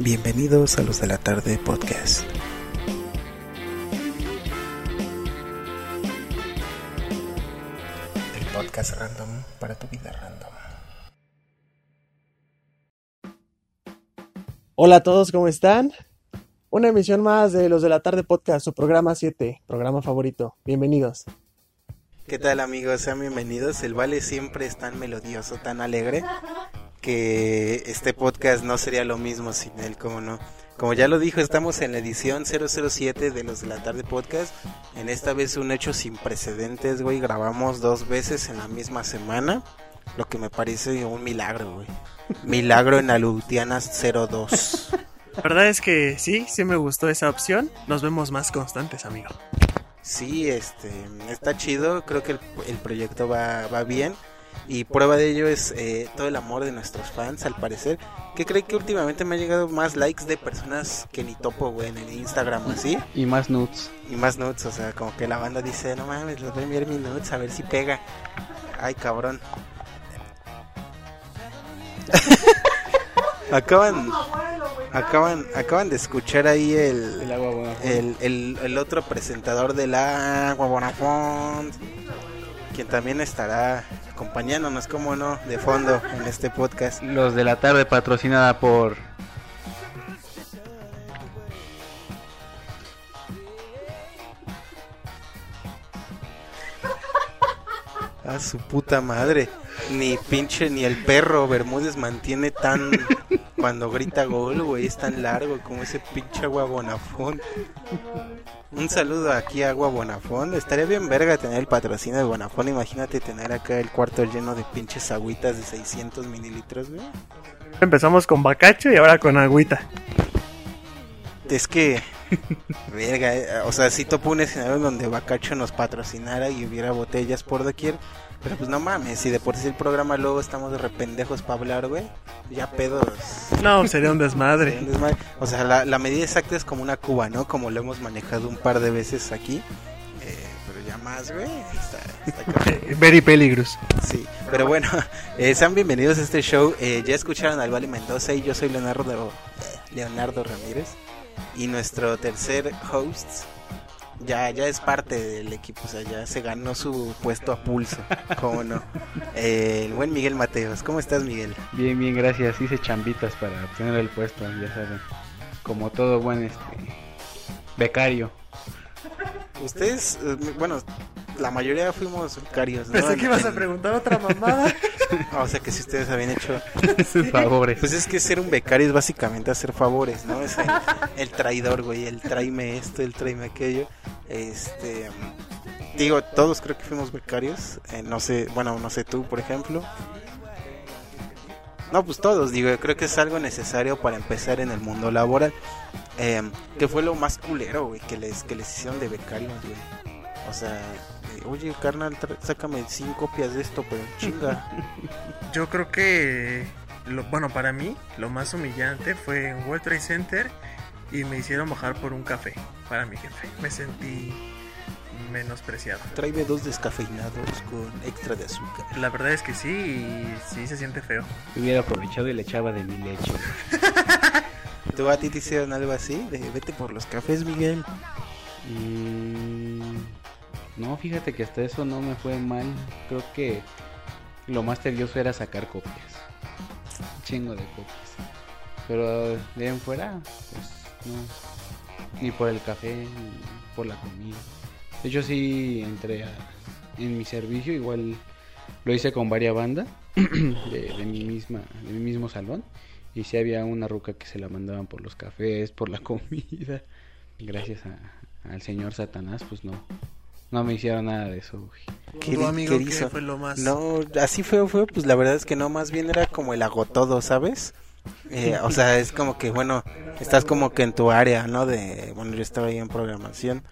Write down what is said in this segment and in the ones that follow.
Bienvenidos a los de la tarde podcast. El podcast random para tu vida random. Hola a todos, ¿cómo están? Una emisión más de los de la tarde podcast, su programa 7, programa favorito. Bienvenidos. ¿Qué tal amigos? Sean bienvenidos. El Vale siempre es tan melodioso, tan alegre, que este podcast no sería lo mismo sin él, como no. Como ya lo dijo, estamos en la edición 007 de los de la tarde podcast. En esta vez un hecho sin precedentes, güey. Grabamos dos veces en la misma semana. Lo que me parece un milagro, güey. Milagro en Alutianas 02. La verdad es que sí, sí me gustó esa opción. Nos vemos más constantes, amigo. Sí, este, está chido. Creo que el, el proyecto va, va bien. Y prueba de ello es eh, todo el amor de nuestros fans, al parecer. Que cree que últimamente me han llegado más likes de personas que ni topo, güey, en el Instagram o así. Y más nudes. Y más nudes, o sea, como que la banda dice, no mames, les voy a enviar mis nudes a ver si pega. Ay, cabrón. acaban, acaban, acaban de escuchar ahí el, El agua el, el, el otro presentador del agua Bonafont, quien también estará acompañándonos, como no, de fondo en este podcast. Los de la tarde patrocinada por... A su puta madre. Ni pinche, ni el perro Bermúdez mantiene tan. Cuando grita gol, güey, es tan largo como ese pinche agua Bonafont. Un saludo aquí a Agua Bonafont. Estaría bien verga tener el patrocinio de Bonafont. Imagínate tener acá el cuarto lleno de pinches agüitas de 600 mililitros, güey. Empezamos con bacacho y ahora con agüita. Es que, verga, eh, o sea, sí topo un escenario en donde Bacacho nos patrocinara y hubiera botellas por doquier. Pero pues no mames, si de por sí el programa luego estamos de rependejos para hablar, güey. Ya pedos. No, sería un desmadre. un desmadre. O sea, la, la medida exacta es como una cuba, ¿no? Como lo hemos manejado un par de veces aquí. Eh, pero ya más, güey. Está, está cabrón. Very peligrous. Sí, pero bueno, eh, sean bienvenidos a este show. Eh, ya escucharon al Vale Mendoza y yo soy Leonardo, Leonardo Ramírez. Y nuestro tercer host ya, ya es parte del equipo, o sea, ya se ganó su puesto a pulso, cómo no. Eh, el buen Miguel Mateos, ¿cómo estás Miguel? Bien, bien, gracias. Hice chambitas para obtener el puesto, ya saben. Como todo buen este becario. Ustedes, eh, bueno, la mayoría fuimos becarios, ¿no? Pensé que ibas a preguntar otra mamada. O sea, que si ustedes habían hecho favores. Pues es que ser un becario es básicamente hacer favores, ¿no? Es el, el traidor, güey, el tráeme esto, el tráeme aquello. Este, digo, todos creo que fuimos becarios. eh, no sé, bueno, no sé tú, por ejemplo. No, pues todos, digo, creo que es algo necesario para empezar en el mundo laboral. Eh, que fue lo más culero, güey, que les, que les hicieron de becarios, güey. O sea, oye, carnal, sácame cinco copias de esto, pero chinga. Yo creo que, lo, bueno, para mí, lo más humillante fue en World Trade Center y me hicieron bajar por un café para mi jefe. Me sentí menospreciado. Tráeme dos descafeinados con extra de azúcar. La verdad es que sí, y sí se siente feo. Hubiera aprovechado y le echaba de mi leche. ¿Tú a ti te hicieron algo así? De vete por los cafés, Miguel. Mm, no, fíjate que hasta eso no me fue mal. Creo que lo más tedioso era sacar copias. Chingo de copias. Pero de ahí en fuera, pues no. Ni por el café, ni por la comida. De hecho, sí entré en mi servicio. Igual lo hice con varias bandas de, de mi misma, de mi mismo salón. Y sí había una ruca que se la mandaban por los cafés, por la comida. Gracias a- al señor Satanás, pues no. No me hicieron nada de eso, güey. ¿Qué ¿Tu di- amigo qué qué hizo? fue lo más? No, así feo, feo, pues la verdad es que no, más bien era como el agotodo, ¿sabes? Eh, o sea, es como que, bueno, estás como que en tu área, ¿no? De, bueno, yo estaba ahí en programación,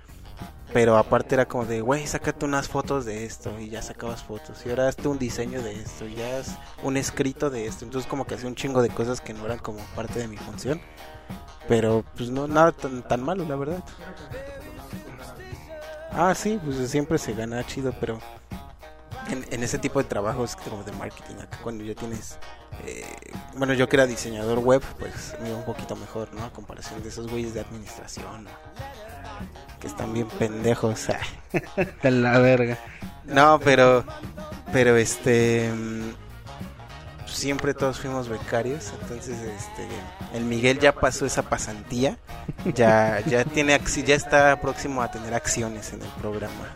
pero aparte era como de, güey, sácate unas fotos de esto, y ya sacabas fotos, y ahora hazte un diseño de esto, y ya haz un escrito de esto, entonces como que hacía un chingo de cosas que no eran como parte de mi función, pero pues no, nada tan, tan malo, la verdad. Ah, sí, pues siempre se gana chido, pero en, en ese tipo de trabajos como de marketing, acá cuando ya tienes eh, bueno, yo que era diseñador web, pues me iba un poquito mejor, ¿no? A comparación de esos güeyes de administración, ¿no? que están bien pendejos. De la verga. No, pero, pero este, mm, siempre todos fuimos becarios, entonces este, el Miguel ya pasó esa pasantía, ya, ya tiene, ya está próximo a tener acciones en el programa.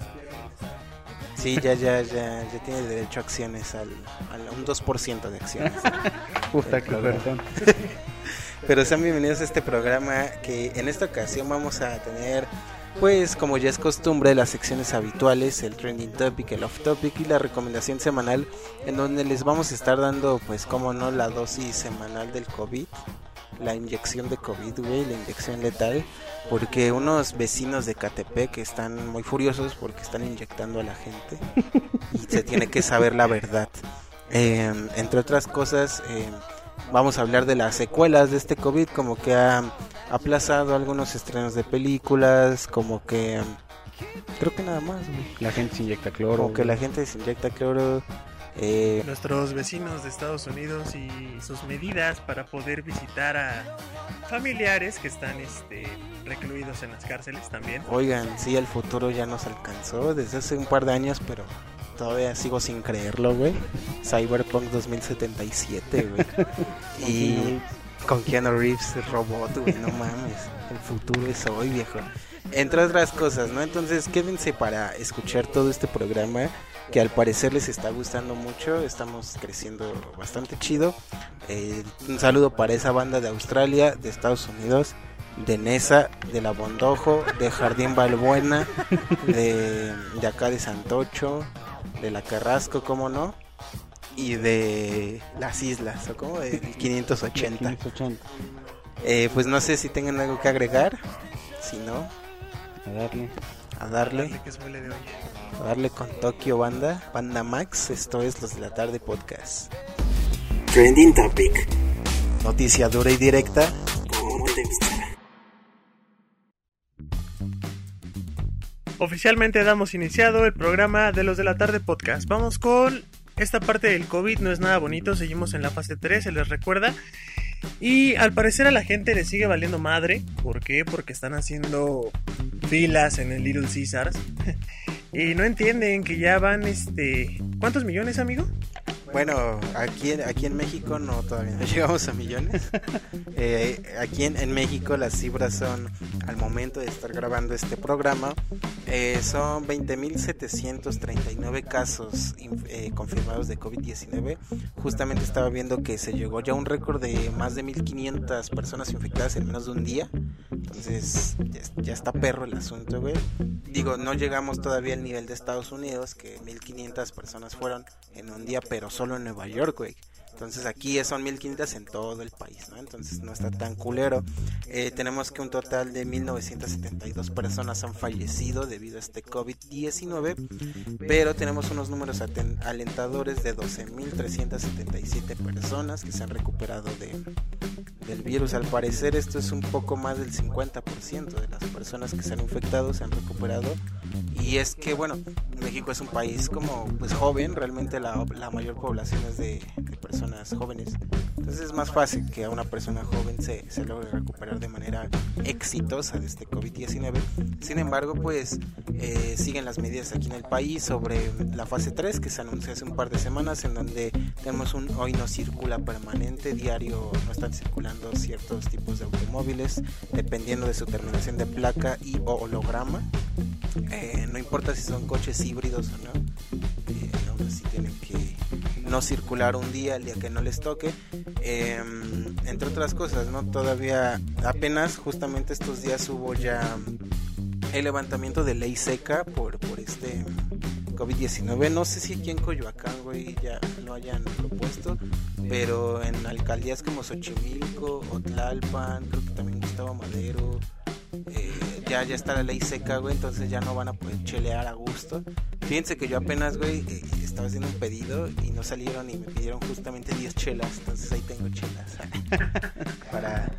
Sí, ya, ya, ya, ya tiene derecho a acciones al, al un 2% de acciones. Puta que perdón. Pero sean bienvenidos a este programa que en esta ocasión vamos a tener, pues como ya es costumbre, las secciones habituales, el trending topic, el off topic y la recomendación semanal, en donde les vamos a estar dando, pues como no, la dosis semanal del COVID, la inyección de COVID, güey, la inyección letal, porque unos vecinos de Catepec están muy furiosos porque están inyectando a la gente y se tiene que saber la verdad. Eh, entre otras cosas, eh, vamos a hablar de las secuelas de este COVID, como que ha aplazado algunos estrenos de películas, como que creo que nada más, güey. La gente se inyecta cloro. como que la gente se inyecta cloro. Eh, Nuestros vecinos de Estados Unidos y sus medidas para poder visitar a familiares que están este, recluidos en las cárceles también. oigan, sí, el futuro ya nos alcanzó desde hace un par de años, pero todavía sigo sin creerlo, güey. Cyberpunk 2077, güey. y con Keanu Reeves, robot, güey, no mames. El futuro es hoy, viejo. Entre otras cosas, ¿no? Entonces quédense para escuchar todo este programa que al parecer les está gustando mucho. Estamos creciendo bastante chido. Eh, un saludo para esa banda de Australia, de Estados Unidos, de Nesa, de La Bondojo, de Jardín Balbuena, de, de acá de Santocho, de La Carrasco, ¿cómo no? Y de las islas, o como de 580. 580. Eh, pues no sé si tengan algo que agregar. Si no, A darle. a darle, Dale que suele de hoy. a darle con Tokio Banda, Banda Max. Esto es Los de la Tarde Podcast. Trending Topic. Noticia dura y directa. ¿Cómo te gusta? Oficialmente damos iniciado el programa de los de la tarde podcast. Vamos con esta parte del COVID, no es nada bonito, seguimos en la fase 3, se les recuerda. Y al parecer a la gente le sigue valiendo madre. ¿Por qué? Porque están haciendo filas en el Little Caesars. y no entienden que ya van este... ¿Cuántos millones, amigo? Bueno, aquí, aquí en México no todavía no llegamos a millones. Eh, aquí en, en México las cifras son, al momento de estar grabando este programa, eh, son 20.739 casos eh, confirmados de COVID-19. Justamente estaba viendo que se llegó ya a un récord de más de 1.500 personas infectadas en menos de un día. Entonces ya, ya está perro el asunto, güey. Digo, no llegamos todavía al nivel de Estados Unidos, que 1.500 personas fueron en un día, pero solo en Nueva York, güey. Entonces aquí son 1500 en todo el país, ¿no? Entonces no está tan culero. Eh, tenemos que un total de 1972 personas han fallecido debido a este COVID-19, pero tenemos unos números alentadores de 12.377 personas que se han recuperado de, del virus. Al parecer esto es un poco más del 50% de las personas que se han infectado se han recuperado. Y es que, bueno, México es un país como pues joven, realmente la, la mayor población es de personas jóvenes. Entonces es más fácil que a una persona joven se, se logre recuperar de manera exitosa de este COVID-19. Sin embargo, pues eh, siguen las medidas aquí en el país sobre la fase 3 que se anunció hace un par de semanas en donde tenemos un hoy no circula permanente, diario no están circulando ciertos tipos de automóviles dependiendo de su terminación de placa y o holograma. Eh, no importa si son coches híbridos o no, eh, aún así tienen que no circular un día, el día que no les toque. Eh, entre otras cosas, ¿no? Todavía apenas justamente estos días hubo ya el levantamiento de ley seca por, por este COVID-19. No sé si aquí en Coyoacán, güey, ya lo hayan propuesto, pero en alcaldías como Xochimilco, Otlalpan, creo que también Gustavo Madero, eh, ya, ya está la ley seca, güey, entonces ya no van a poder chelear a gusto. Fíjense que yo apenas, güey, eh, estaba haciendo un pedido y no salieron y me pidieron justamente 10 chelas, entonces ahí tengo chelas. Para...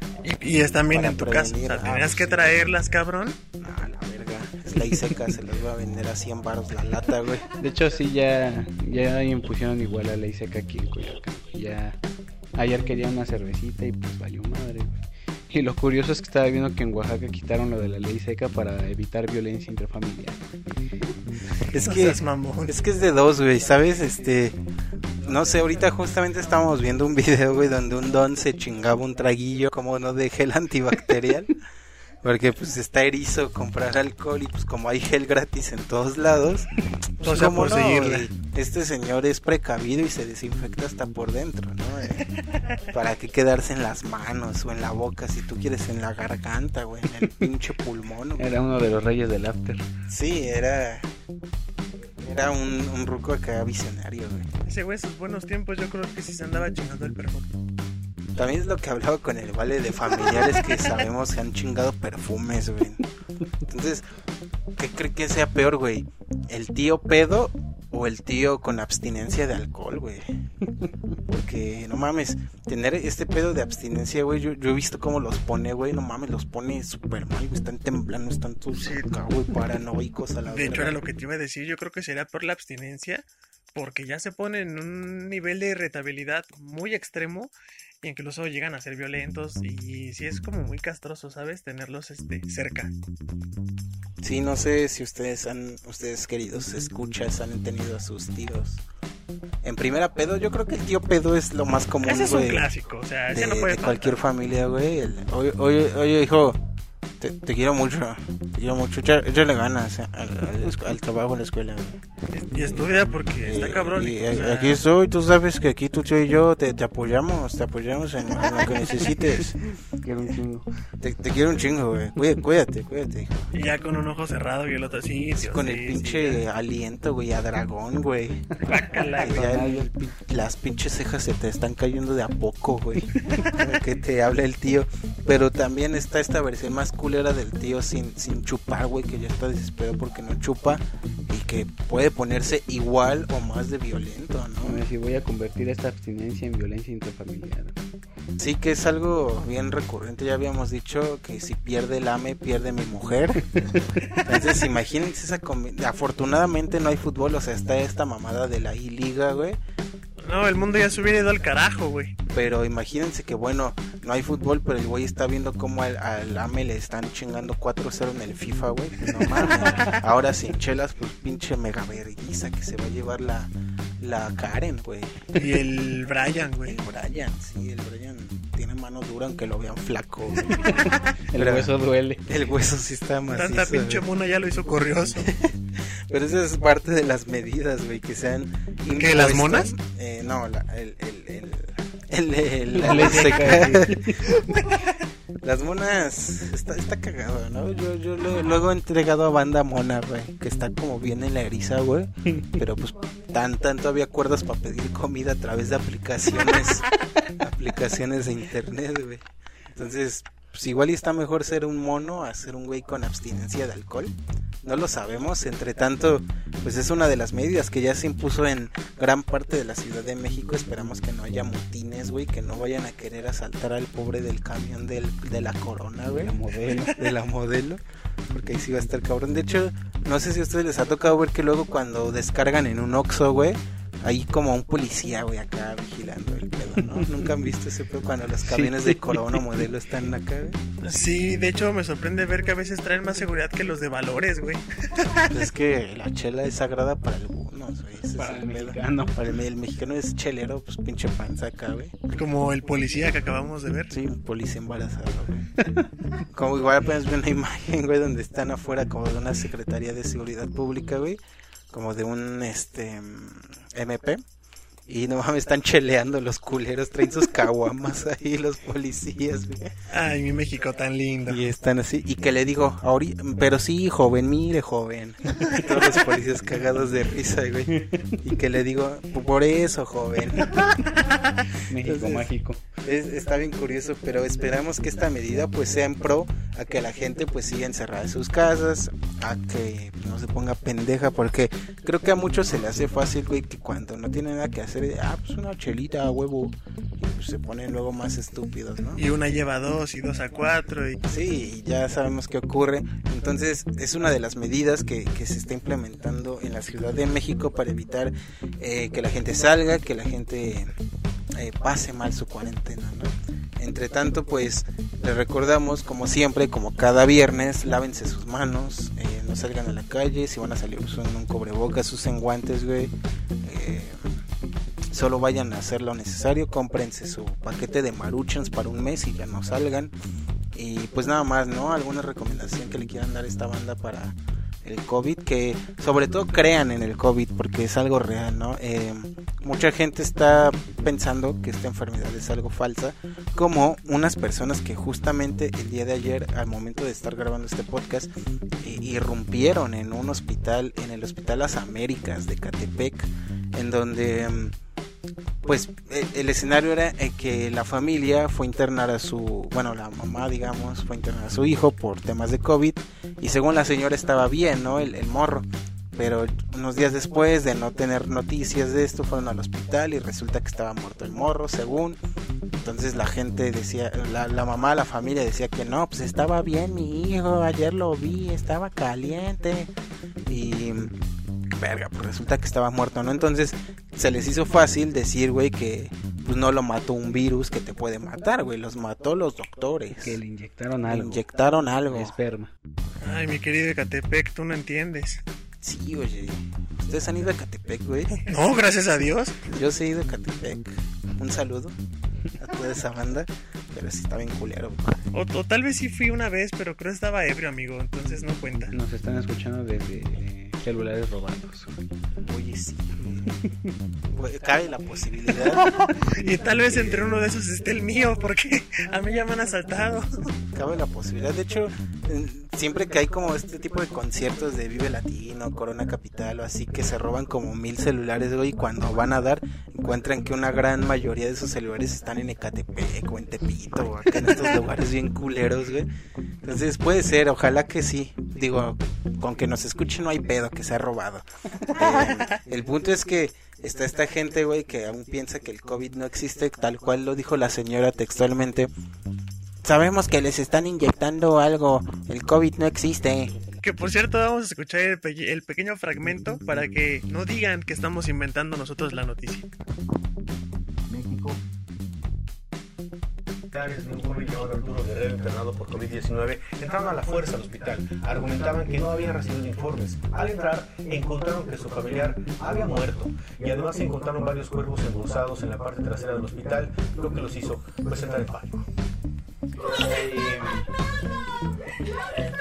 Y, están bien en tu casa. O sea, Ah, tenías que sí. traerlas, cabrón. No, la verga, es ley seca, se las voy a vender a 100 baros la lata, güey. De hecho, sí, ya, ya impusieron igual la ley seca aquí en Coyoacán. Ya Ayer quería una cervecita y pues valió madre, güey. Y lo curioso es que estaba viendo que en Oaxaca quitaron lo de la ley seca para evitar violencia intrafamiliar. Es que mamón. es que es de dos, güey, ¿sabes? Este no sé, ahorita justamente estábamos viendo un video, güey, donde un don se chingaba un traguillo como no de gel antibacterial. Porque pues está erizo comprar alcohol y pues como hay gel gratis en todos lados, pues, O sea, ¿cómo por no? Este señor es precavido y se desinfecta hasta por dentro, ¿no? Eh, ¿Para qué quedarse en las manos o en la boca si tú quieres en la garganta, güey? En el pinche pulmón, güey. Era uno de los reyes del after. Sí, era... Era un, un ruco acá visionario, güey. Ese güey, sus buenos tiempos, yo creo que sí se andaba chingando el perfume. También es lo que hablaba con el vale de familiares que sabemos que han chingado perfumes, güey. Entonces, ¿qué cree que sea peor, güey? ¿El tío pedo o el tío con abstinencia de alcohol, güey? Porque, no mames, tener este pedo de abstinencia, güey, yo, yo he visto cómo los pone, güey, no mames, los pone súper mal, güey, están temblando, están todos Sí. güey, paranoicos a la De hecho, era lo que te iba a decir. Yo creo que sería por la abstinencia, porque ya se ponen en un nivel de irritabilidad muy extremo y incluso llegan a ser violentos. Y sí es como muy castroso, ¿sabes? Tenerlos este, cerca. Sí, no sé si ustedes han, ustedes queridos escuchas, han tenido a sus tíos en primera pedo. Yo creo que el tío pedo es lo más común, Ese es un güey, clásico, o sea, ese de, no puede de cualquier familia, güey. Oye, oye, oye, hijo, te, te quiero mucho, te quiero mucho. Échale ganas al, al- al trabajo en la escuela. Y estudia porque está Y- cabrón. y o sea, aquí estoy, tú sabes que aquí tú, tío y yo te, te apoyamos, te apoyamos en, en lo que necesites. Que era un chingo. Te, te quiero un chingo, güey. Cuídate, cuídate, cuídate. Y ya con un ojo cerrado y el otro así. Dios, con sí, el sí, pinche ya. aliento, güey, a dragón, güey. El- las pinches cejas se te están cayendo de a poco, güey. que te habla el tío. Pero también está esta versión más culera del tío sin, sin chupar, güey, que ya está desesperado porque no chupa y que puede ponerse igual o más de violento, ¿no? si voy a convertir esta abstinencia en violencia intrafamiliar. Sí que es algo bien recurrente, ya habíamos dicho que si pierde el AME, pierde mi mujer. Entonces imagínense esa Afortunadamente no hay fútbol, o sea, está esta mamada de la I-Liga, güey. No, el mundo ya se hubiera ido al carajo, güey. Pero imagínense que bueno, no hay fútbol, pero el güey está viendo cómo al, al AME le están chingando 4-0 en el FIFA, güey. Pues no mames. Ahora sin chelas, pues pinche mega vergüenza que se va a llevar la, la Karen, güey. Y el Brian, güey. El Brian, sí, el Brian tiene mano dura aunque lo vean flaco. El Pero- hueso duele. El hueso sí está macizo. Tanta pinche güey. mona ya lo hizo corrioso. Pero esa es parte de las medidas, güey, que sean ¿Qué, las monas? Eh, no, la, el, el, el, el, el- ley seca, seca. Las monas, está, está cagado, ¿no? Yo, yo lo- luego he entregado a banda mona, güey, que está como bien en la eriza, güey. Pero pues tan, tanto había cuerdas para pedir comida a través de aplicaciones, aplicaciones de internet, güey. Entonces, pues igual y está mejor ser un mono a ser un güey con abstinencia de alcohol. No lo sabemos, entre tanto, pues es una de las medidas que ya se impuso en gran parte de la Ciudad de México. Esperamos que no haya motines, güey, que no vayan a querer asaltar al pobre del camión del, de la corona, güey. La modelo. De la modelo. Porque ahí sí va a estar cabrón. De hecho, no sé si a ustedes les ha tocado ver que luego cuando descargan en un Oxxo, güey, hay como un policía, güey, acá vigilando el pedo, ¿no? Nunca han visto ese pedo cuando los camiones de corona modelo están acá, güey. Sí, de hecho me sorprende ver que a veces traen más seguridad que los de valores, güey. Pues es que la chela es sagrada para algunos, güey. ese es Para el pedo. mexicano. Para el, el mexicano es chelero, pues pinche panza acá, güey. Como el policía que acabamos de ver. Sí, un policía embarazado, güey. Como igual apenas vi una imagen, güey, donde están afuera como de una Secretaría de Seguridad Pública, güey. Como de un, este, mm, MP. Y no mames, están cheleando los culeros, traen sus caguamas ahí los policías, güey. Ay, mi México tan lindo. Y están así, y que le digo, ahorita, pero sí, joven, mire, joven. Todos los policías cagados de risa, güey. Y que le digo, por eso, joven. México Entonces- mágico. Es- está bien curioso, pero esperamos que esta medida pues sea en pro a que la gente pues siga encerrada en sus casas, a que se ponga pendeja, porque creo que a muchos se le hace fácil, güey, que cuando no tienen nada que hacer, ah, pues una chelita, a huevo, y pues se ponen luego más estúpidos, ¿no? Y una lleva dos y dos a cuatro. Y... Sí, ya sabemos qué ocurre. Entonces, es una de las medidas que, que se está implementando en la Ciudad de México para evitar eh, que la gente salga, que la gente eh, pase mal su cuarentena, ¿no? Entre tanto, pues les recordamos, como siempre, como cada viernes, lávense sus manos, eh, no salgan a la calle, si van a salir usen un cobrebocas, usen guantes, güey. Eh, solo vayan a hacer lo necesario, cómprense su paquete de maruchans para un mes y ya no salgan. Y pues nada más, ¿no? Alguna recomendación que le quieran dar a esta banda para el COVID, que sobre todo crean en el COVID porque es algo real, ¿no? Eh, mucha gente está pensando que esta enfermedad es algo falsa, como unas personas que justamente el día de ayer, al momento de estar grabando este podcast, eh, irrumpieron en un hospital, en el Hospital Las Américas de Catepec, en donde... mm, pues eh, el escenario era que la familia fue a internar a su, bueno, la mamá, digamos, fue a internar a su hijo por temas de COVID y según la señora estaba bien, ¿no? El, el morro. Pero unos días después de no tener noticias de esto, fueron al hospital y resulta que estaba muerto el morro, según. Entonces la gente decía, la, la mamá, la familia decía que no, pues estaba bien mi hijo, ayer lo vi, estaba caliente. Y verga, pues resulta que estaba muerto, ¿no? Entonces se les hizo fácil decir, güey, que pues no lo mató un virus que te puede matar, güey, los mató los doctores. Que le inyectaron Le algo. inyectaron algo. Esperma. Ay, mi querido Ecatepec, tú no entiendes. Sí, oye. ¿Ustedes han ido a Catepec, güey? No, gracias a Dios. Yo sí he ido a Catepec. Un saludo a toda esa banda, pero sí está bien culero. O, o tal vez sí fui una vez, pero creo que estaba ebrio, amigo, entonces no cuenta. Nos están escuchando desde celulares robados. Oye, sí. Cabe la posibilidad, Y tal vez entre uno de esos esté el mío, porque a mí ya me han asaltado. cabe la posibilidad. De hecho, eh, siempre que hay como este tipo de conciertos de Vive Latino, Corona Capital o así, que se roban como mil celulares, güey, y cuando van a dar, encuentran que una gran mayoría de esos celulares están en Ecatepec o en Tepito o acá en estos lugares bien culeros, güey. Entonces puede ser, ojalá que sí. Digo, con que nos escuchen no hay pedo que se ha robado. Eh, el punto es que está esta gente, güey, que aún piensa que el COVID no existe, tal cual lo dijo la señora textualmente. Sabemos que les están inyectando algo. El COVID no existe. Que por cierto, vamos a escuchar el, pe- el pequeño fragmento para que no digan que estamos inventando nosotros la noticia. Militares de un joven llamado Arturo Guerrero internado por COVID-19 entraron a la fuerza al hospital. Argumentaban que no habían recibido informes. Al entrar, encontraron que su familiar había muerto y además encontraron varios cuerpos embolsados en la parte trasera del hospital, lo que los hizo pues entrar en pánico. Aquí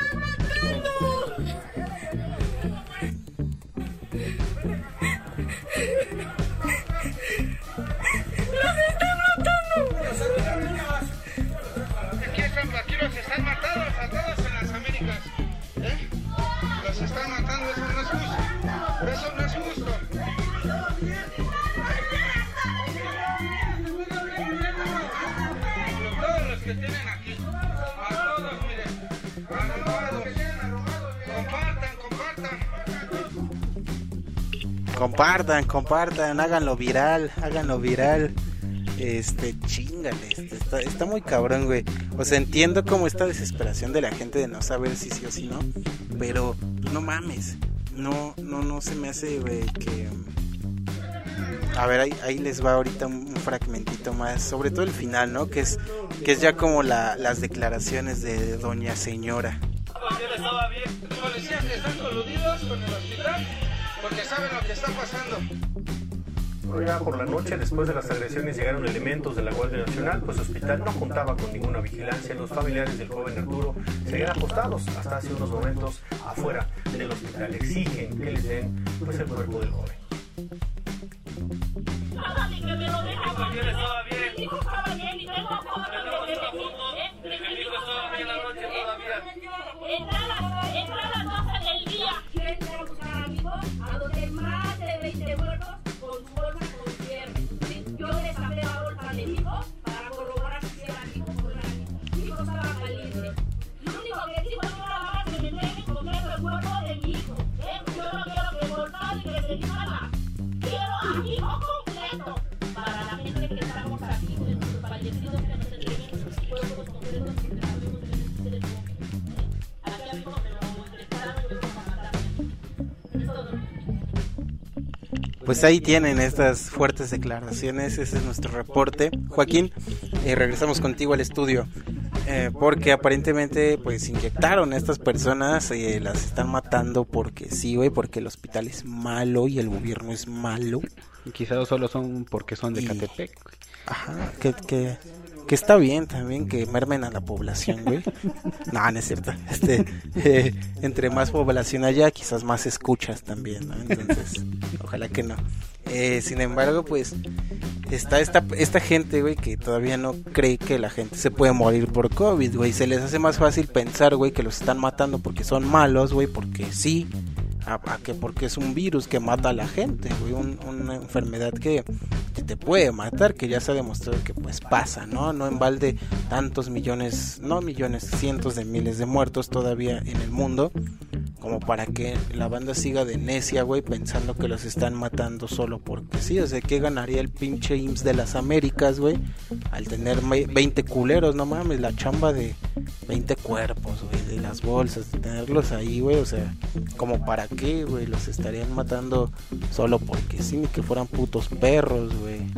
compartan. Compartan, háganlo viral, háganlo viral. Este, chingale, este, está, está muy cabrón, güey. O sea, entiendo como esta desesperación de la gente de no saber si sí o si no, pero no mames. No, no, no se me hace, güey, que... A ver, ahí, ahí les va ahorita un, fragmentito más, sobre todo el final, ¿no? Que es, que es ya como la, las declaraciones de Doña Señora. Policías que están coludidos con el hospital porque saben lo que está pasando. Ya por la noche, después de las agresiones, llegaron elementos de la Guardia Nacional, pues el hospital no contaba con ninguna vigilancia. Los familiares del joven Arturo seguían apostados hasta hace unos momentos afuera del hospital. Exigen que les den pues, el cuerpo del joven. Entra Pues ahí tienen estas fuertes declaraciones, ese es nuestro reporte. Joaquín, eh, regresamos contigo al estudio, eh, porque aparentemente pues inyectaron a estas personas, eh, las están matando porque sí, güey, porque el hospital es malo y el gobierno es malo. Quizás solo son porque son de Y- Catepec. Ajá, que, que, que está bien también que mermen a la población, güey. No, no es cierto. Este, eh, entre más población haya, quizás más escuchas también, ¿no? Entonces, ojalá que no. Eh, sin embargo, pues está esta, esta gente, güey, que todavía no cree que la gente se puede morir por COVID, güey. Se les hace más fácil pensar, güey, que los están matando porque son malos, güey, porque sí. A, que porque es un virus que mata a la gente, güey, un- una enfermedad que, que te puede matar, que ya se ha demostrado que pues pasa, ¿no? No en balde tantos millones, no millones, cientos de miles de muertos todavía en el mundo, como para que la banda siga de necia, güey, pensando que los están matando solo porque sí, o sea, ¿qué ganaría el pinche IMSS de las Américas, güey? Al tener me- 20 culeros, no mames, la chamba de 20 cuerpos, güey, de las bolsas, de tenerlos ahí, güey, o sea, como para qué, güey, los estarían matando solo porque sí, ni que fueran putos perros, güey.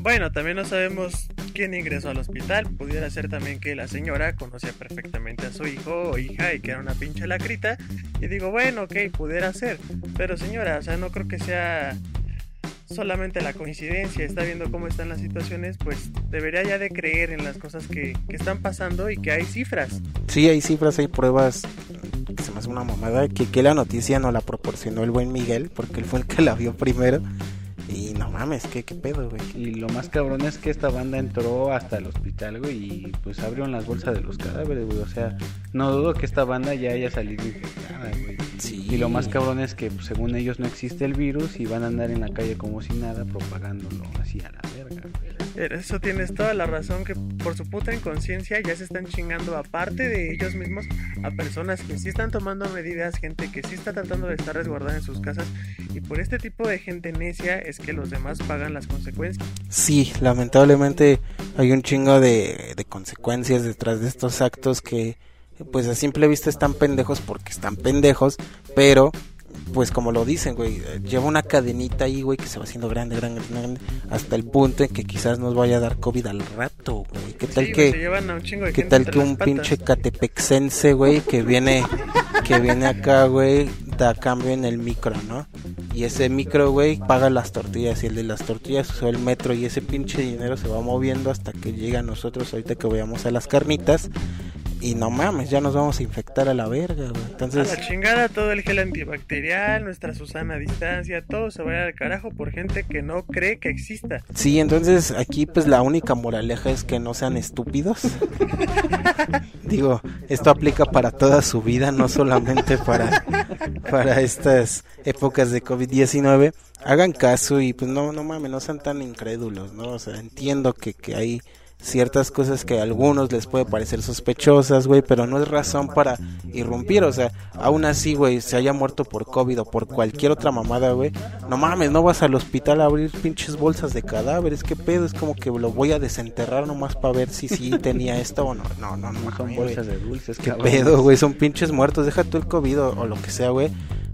Bueno, también no sabemos quién ingresó al hospital. Pudiera ser también que la señora conocía perfectamente a su hijo o hija y que era una pinche lacrita. Y digo, bueno, ok, pudiera ser. Pero señora, o sea, no creo que sea solamente la coincidencia. Está viendo cómo están las situaciones, pues debería ya de creer en las cosas que, que están pasando y que hay cifras. Sí, hay cifras, hay pruebas. que Se me hace una mamada. Que, que la noticia no la proporcionó el buen Miguel, porque él fue el que la vio primero. Y no mames, ¿qué, qué pedo, güey? Y lo más cabrón es que esta banda entró hasta el hospital, güey, y pues abrieron las bolsas de los cadáveres, güey. O sea, no dudo que esta banda ya haya salido infectada, güey. Sí. Y lo más cabrón es que pues, según ellos no existe el virus y van a andar en la calle como si nada propagándolo así a la verga, güey. Eso tienes toda la razón que por su puta inconsciencia ya se están chingando aparte de ellos mismos a personas que sí están tomando medidas, gente que sí está tratando de estar resguardada en sus casas y por este tipo de gente necia es que los demás pagan las consecuencias. Sí, lamentablemente hay un chingo de, de consecuencias detrás de estos actos que pues a simple vista están pendejos porque están pendejos, pero pues como lo dicen, güey, lleva una cadenita ahí, güey, que se va haciendo grande, grande, grande, hasta el punto en que quizás nos vaya a dar COVID al rato, güey. ¿Qué tal Sí, que... ¿Qué tal que un pinche catepexense, güey, que viene, que viene acá, güey, da cambio en el micro, ¿no? Y ese micro, güey, paga las tortillas y el de las tortillas usó el metro y ese pinche dinero se va moviendo hasta que llega a nosotros ahorita que vayamos a las carnitas y no mames, ya nos vamos a infectar a la verga, güey. A Entonces, la chingada todo el gel antibacterial, nuestra Susana a distancia, todo se va a ir al carajo por gente que no cree que exista. sí, entonces aquí pues la única moraleja es que no sean estúpidos. Digo, esto aplica para toda su vida, no solamente para, para estas épocas de COVID-19. Hagan caso y pues no, no mames, no sean tan incrédulos, ¿no? O sea, entiendo que, que hay ciertas cosas que a algunos les puede parecer sospechosas, güey, pero no es razón para irrumpir, o sea, aún así, güey, se haya muerto por COVID o por cualquier otra mamada, güey, no mames, no vas al hospital a abrir pinches bolsas de cadáveres, qué pedo, es como que lo voy a desenterrar nomás para ver si sí tenía esto o no, no, no, no, No son mames, bolsas de dulces, ¿Qué cabrón. pedo, güey? Son pinches muertos. Deja tú el COVID o, o lo que sea, güey.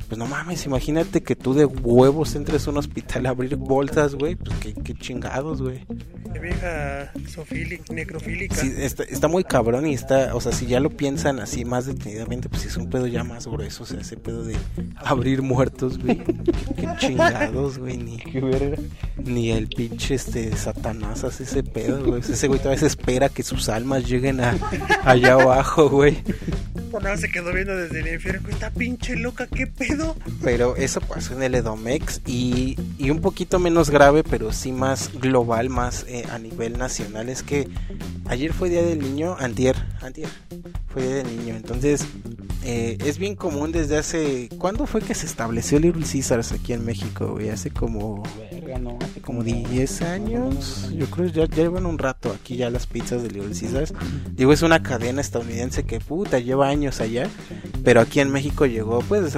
Pues no mames, imagínate que tú de huevos entres a un hospital a abrir bolsas, güey. Pues qué, qué chingados, güey. De vieja sofílica, necrofílica. Sí, está, está muy cabrón y está, o sea, si ya lo piensan así más detenidamente, pues es un pedo ya más grueso. O sea, ese pedo de abrir muertos, güey. Qué, qué chingados, güey. Ni, Qué ni el pinche este Satanás hace ese pedo, güey. Ese güey todavía se espera que sus almas lleguen a, allá abajo, güey. No, se quedó viendo desde el infierno. Esta pinche loca, ¿qué pedo? Pero eso pasó en el Edomex y, y un poquito menos grave, pero sí más global, más eh, a nivel nacional. Es que ayer fue Día del Niño, antier, antier, fue Día del Niño. Entonces, eh, es bien común desde hace... ¿Cuándo fue que se estableció Little Caesars aquí en México, güey? Hace como... Verga, no, hace Como 10 años, yo creo que ya, ya llevan un rato aquí ya las pizzas de Little Caesars. Digo, es una cadena estadounidense que puta lleva años allá, pero aquí en México llegó pues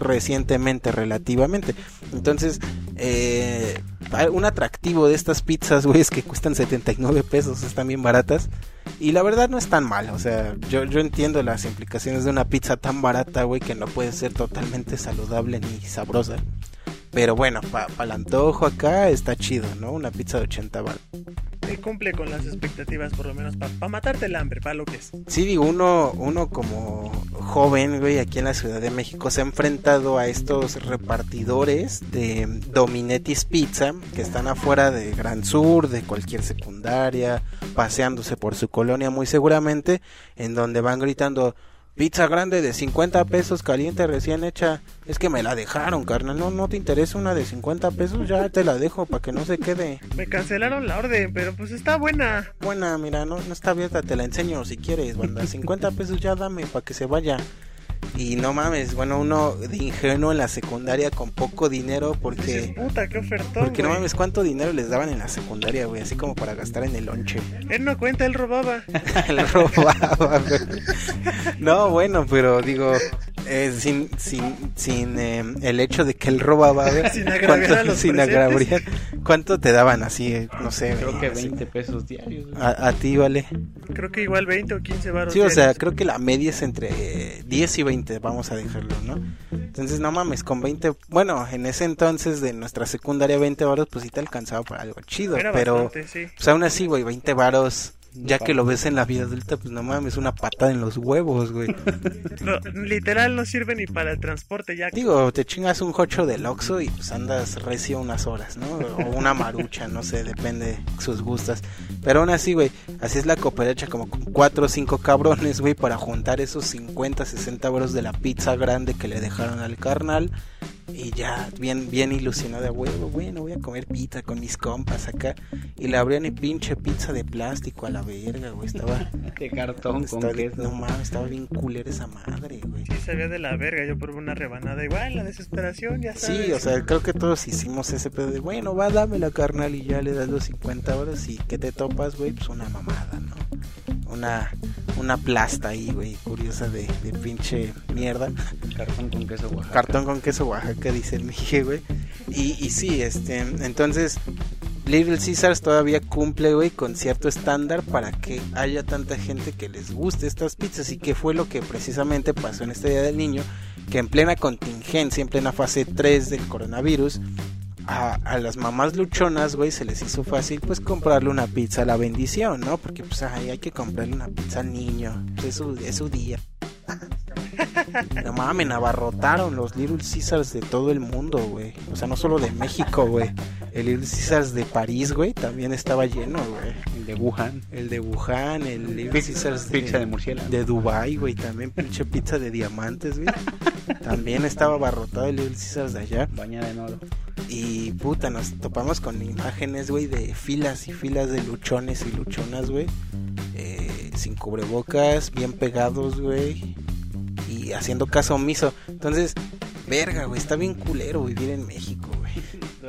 relativamente. Entonces, eh, un atractivo de estas pizzas, güey, es que cuestan 79 pesos, están bien baratas. Y la verdad no es tan mal, o sea, yo, yo entiendo las implicaciones de una pizza tan barata, güey, que no puede ser totalmente saludable ni sabrosa. Pero bueno, para el antojo acá está chido, ¿no? Una pizza de 80 bar. Y cumple con las expectativas, por lo menos, para matarte el hambre, para lo que es. Sí, digo, uno, uno como joven, güey, aquí en la Ciudad de México se ha enfrentado a estos repartidores de Dominetis Pizza que están afuera de Gran Sur, de cualquier secundaria, paseándose por su colonia muy seguramente, en donde van gritando pizza grande de 50 pesos caliente recién hecha. Es que me la dejaron, carnal. No, no te interesa una de 50 pesos, ya te la dejo para que no se quede. Me cancelaron la orden, pero pues está buena. Buena, mira, no, no está abierta, te la enseño si quieres, banda. 50 pesos ya dame para que se vaya. Y no mames, bueno, uno de ingenuo en la secundaria con poco dinero Dices, porque... puta, qué ofertón, Porque no güey. mames, ¿cuánto dinero les daban en la secundaria, güey? Así como para gastar en el lonche. Él no cuenta, él robaba. Le robaba, güey. No, bueno, pero digo, eh, sin, sin, sin eh, el hecho de que él robaba, güey, Sin agraviar a los sin agraviar, ¿cuánto te daban así? eh, No sé, Creo que así? 20 pesos diarios. A, a ti, vale. Creo que igual 20 o 15 baros. Sí, o sea, diarios. creo que la media es entre eh, 10 y 20, vamos a dejarlo, ¿no? Entonces, no mames, con 20, bueno, en ese entonces de nuestra secundaria 20 varos, pues sí te alcanzaba para algo chido, Era pero bastante, sí. pues aún así, güey, 20 varos, ya que lo ves en la vida adulta, pues no mames, una patada en los huevos, güey. No, literal no sirve ni para el transporte ya. Digo, te chingas un jocho del Oxxo y pues andas recio unas horas, ¿no? O una marucha, no sé, depende de sus gustas. Pero aún así, güey, así es la cooperacha como con cuatro o cinco cabrones, güey, para juntar esos 50, 60 euros de la pizza grande que le dejaron al carnal. Y ya, bien, bien ilusionado de huevo, bueno, voy a comer pizza con mis compas acá. Y le abrían y pinche pizza de plástico a la verga, güey. Estaba, De cartón con estaba- queso. no mames, estaba bien culera esa madre, güey. Sí, sabía de la verga. Yo probé una rebanada igual, la desesperación, ya sabes. Sí, o sea, creo que todos hicimos ese pedo de, bueno, va, dame la carnal y ya le das los 50 horas y ¿qué te topas, güey? Pues una mamada, ¿no? Una, una plasta ahí, güey, curiosa de, de pinche mierda. Cartón con queso Oaxaca. Cartón con queso Oaxaca, dice el Mije, güey. Y, sí, este, entonces, Little Caesars todavía cumple, güey, con cierto estándar para que haya tanta gente que les guste estas pizzas. Y que fue lo que precisamente pasó en este Día del Niño, que en plena contingencia, en plena fase 3 del coronavirus, a, las mamás luchonas, güey, se les hizo fácil, pues, comprarle una pizza a la bendición, ¿no? Porque, pues, ay, hay que comprarle una pizza al niño. Es su, es su día. No mames, abarrotaron los Little Caesars de todo el mundo, güey. O sea, no solo de México, güey. El Little Caesars de París, güey, también estaba lleno, güey. El de Wuhan. El de Wuhan, el Little Caesars de, Pizza de murciélago. de Dubai, güey, también pinche pizza de diamantes, güey. También estaba abarrotado el Little Caesars de allá. Bañada en oro. Y puta, nos topamos con imágenes, güey, de filas y filas de luchones y luchonas, güey. Eh, sin cubrebocas, bien pegados, güey. Y haciendo caso omiso. Entonces, verga, güey, está bien culero vivir en México, güey.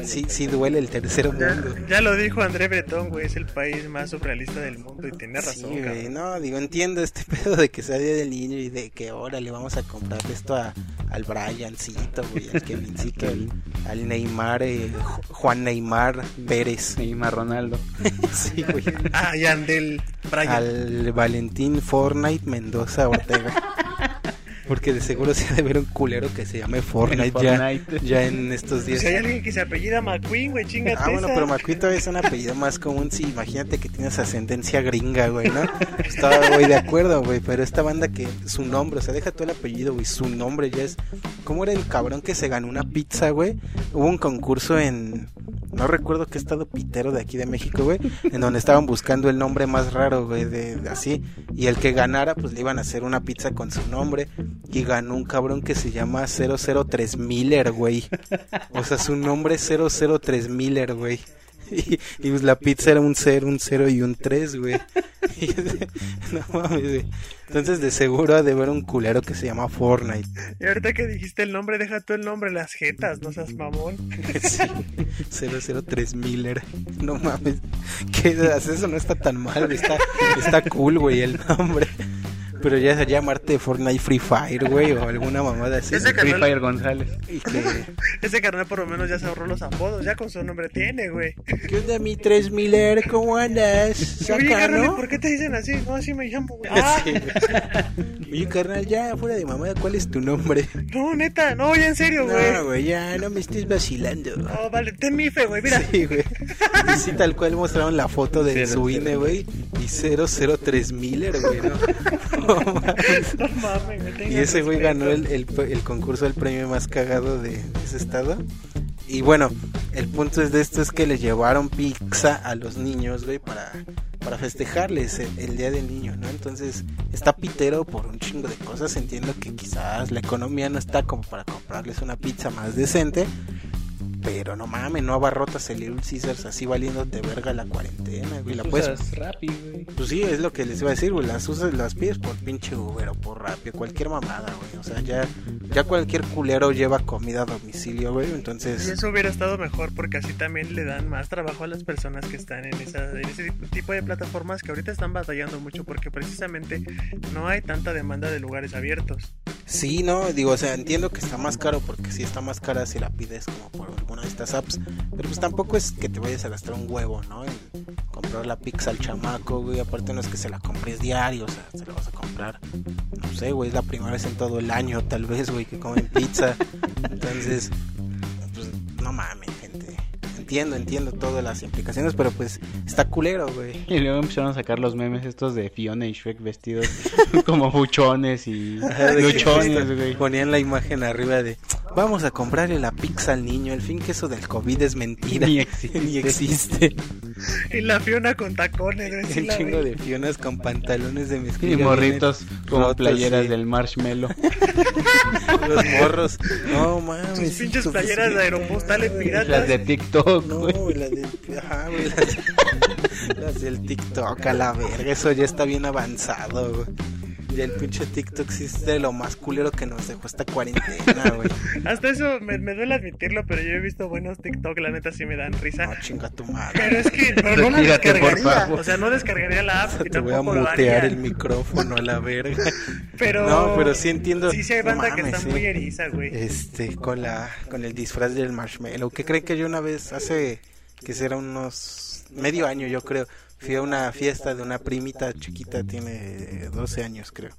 Sí, sí duele el tercer Ya, mundo. ya lo dijo André Breton, güey, es el país más surrealista del mundo y tiene Sí, razón, güey, cabrón. no, digo, entiendo este pedo de que sea día del niño y de que ahora le vamos a comprar esto a, al Briancito, güey, al Kevincito, al, al Neymar, eh, Ju- Juan Neymar Pérez. Neymar Ronaldo. Sí, güey. Ah, y Andel Brian. Al Valentín Fortnite Mendoza Ortega. Porque de seguro se ha de ver un culero que se llame Fortnite, ya, Fortnite. ya en estos días. Si hay alguien que se apellida McQueen, güey, chingate Ah, bueno, esa. pero Macuito es un apellido más común. Sí, imagínate que tienes ascendencia gringa, güey, ¿no? Estaba, güey, de acuerdo, güey. Pero esta banda que su nombre, o sea, deja todo el apellido, güey. Su nombre ya es. ¿Cómo era el cabrón que se ganó una pizza, güey? Hubo un concurso en. No recuerdo qué estado pitero de aquí de México, güey. En donde estaban buscando el nombre más raro, güey, de, así. Y el que ganara, pues le iban a hacer una pizza con su nombre. Y ganó un cabrón que se llama 003 Miller, güey. O sea, su nombre es 003 Miller, güey. Y, y pues la pizza era un 0, un 0 y un 3, güey. Y no mames, güey. Entonces de seguro ha de ver un culero que se llama Fortnite. Y ahorita que dijiste el nombre, deja tú el nombre, las jetas, no seas mamón. Sí, 003 Miller. No mames. Que eso no está tan mal, está, está cool, güey, el nombre. Pero ya sería llamarte Fortnite Free Fire, güey, o alguna mamada así. Ese Free carnal, Fire González. Y que, ese carnal por lo menos ya se ahorró los apodos, ya con su nombre tiene, güey. ¿Qué onda, mi 3000er? ¿Cómo andas? Oye, Saca, carnal, ¿y ¿no? ¿por qué te dicen así? No, así me llamo, güey. Ah, Sí, güey. Oye, carnal, ya fuera de mamada, ¿cuál es tu nombre? no, neta, no, ya en serio, güey. No, güey, ya no me estés vacilando. No, vale, ten mi fe, güey, mira. Sí, güey. Y sí, tal cual mostraron la foto de Cero, su cero. INE, güey. Y 003 Miller, güey, ¿no? No mames. Me Y ese güey ganó el, el, el concurso del premio más cagado de ese estado. Y bueno, el punto es de esto es que le llevaron pizza a los niños, güey, para, para festejarles el, el Día del Niño, ¿no? Entonces está pitero por un chingo de cosas. Entiendo que quizás la economía no está como para comprarles una pizza más decente. Pero no mames, no abarrotas el Little Caesars así valiéndote verga la cuarentena, güey. La puedes Usas Rappi, güey. pues sí, es lo que les iba a decir, güey. Las usas, las pides por pinche Uber o por Rappi, cualquier mamada, güey. O sea, ya, ya cualquier culero lleva comida a domicilio, güey. Y Entonces, eso hubiera estado mejor porque así también le dan más trabajo a las personas que están en, esa, en ese tipo de plataformas que ahorita están batallando mucho porque precisamente no hay tanta demanda de lugares abiertos. sí, no, digo, o sea, entiendo que está más caro porque sí está más cara si la pides como por alguna de estas apps. Pero pues tampoco es que te vayas a gastar un huevo, ¿no? En comprar la pizza al chamaco, güey. Aparte no es que se la compres diario, o sea, se la vas a comprar, no sé, güey. Es la primera vez en todo el año, tal vez, güey, que comen pizza. Entonces, pues no mames, gente. Entiendo, entiendo todas las implicaciones, pero pues está culero, güey. Y luego empezaron a sacar los memes estos de Fiona y Shrek vestidos como buchones y luchones, güey. Ponían la imagen arriba de vamos a comprarle la pizza al niño. El fin que eso del COVID es mentira. Ni existe. Ni existe. Y la Fiona con tacones, güey. sí la chingo vi. de fionas con pantalones de mezclilla. Y morritos rotos, playeras sí. del marshmallow. Los morros. No mames. Sus pinches playeras de aeropostales piratas. Las de TikTok, No, güey. güey, las de, ajá, güey, las, las del TikTok a la verga, eso ya está bien avanzado, güey. Ya el pinche TikTok sí es de lo más culero que nos dejó esta cuarentena, güey. Hasta eso me, me duele admitirlo, pero yo he visto buenos TikTok, la neta sí me dan risa. No, chinga tu madre. Pero es que pero no la descargaría. O sea, no descargaría la app y Te voy a mutear el micrófono a la verga. Pero No, pero sí entiendo. Sí, sí hay No banda que está muy eriza, güey. Este, con la, con el disfraz del marshmallow. ¿Qué creen que yo una vez, hace, que será unos medio año yo creo, fui a una fiesta de una primita chiquita, tiene 12 años creo.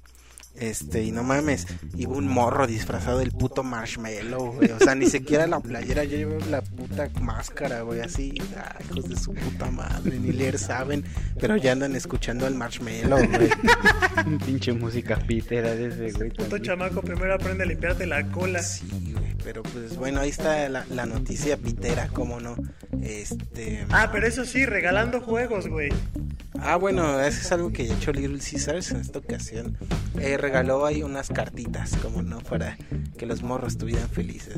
Este, y no mames, y un morro disfrazado del puto marshmallow, güey. O sea, ni siquiera la playera, yo llevo la puta máscara, güey, así. Ay, hijos de su puta madre, ni leer saben, pero ya andan escuchando al marshmallow, güey. Pinche música pitera de ese, güey. Puto también. chamaco, primero aprende a limpiarte la cola. Sí, güey, pero pues bueno, ahí está la, la noticia pitera, cómo no. Este. Ah, pero eso sí, regalando juegos, güey. Ah, bueno, eso es algo que ha hecho Little Caesars en esta ocasión. Eh, regaló ahí unas cartitas, como no, para que los morros estuvieran felices.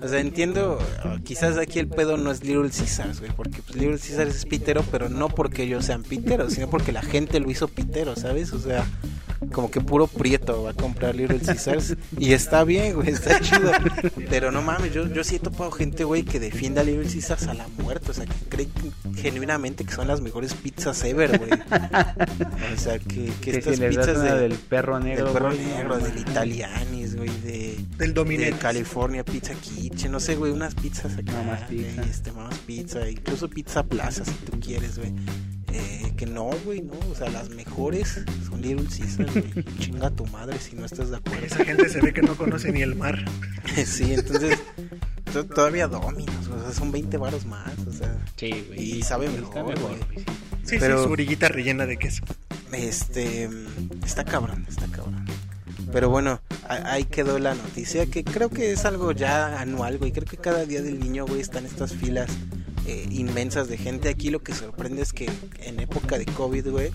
O sea, entiendo, quizás aquí el pedo no es Little Caesars, güey, porque pues, Little Caesars es pitero, pero no porque ellos sean piteros, sino porque la gente lo hizo pitero, ¿sabes? O sea, como que puro prieto va a comprar Little Caesars y está bien, güey, está chido. Pero no mames, yo, yo sí he topado gente, güey, que defiende a Little Caesars a la muerte, o sea, que cree genuinamente que son las mejores pizzas ever, güey. O sea, que, que Que estas si pizzas de, del perro negro, del perro güey, negro, no, del Italianis, güey, de, Del de. California Pizza Kitchen, no sé, güey, unas pizzas acá, Mamás güey, Pizza. este, Mamás Pizza, incluso Pizza Plaza si tú quieres, güey. Eh, que no, güey, no, o sea, las mejores son Little Caesars, güey. Chinga tu madre si no estás de acuerdo. Esa gente se ve que no conoce ni el mar. sí, entonces, to- todavía Dominos, o sea, son 20 varos más, o sea, Sí, güey. Y sabe Está mejor, mejor, güey. sí. Sí, Pero- sí, su orillita rellena de queso. Este, está cabrón, está cabrón. Pero bueno, ahí quedó la noticia que creo que es algo ya anual, güey. Creo que cada día del niño, güey, están estas filas eh, inmensas de gente. Aquí lo que sorprende es que en época de COVID, güey,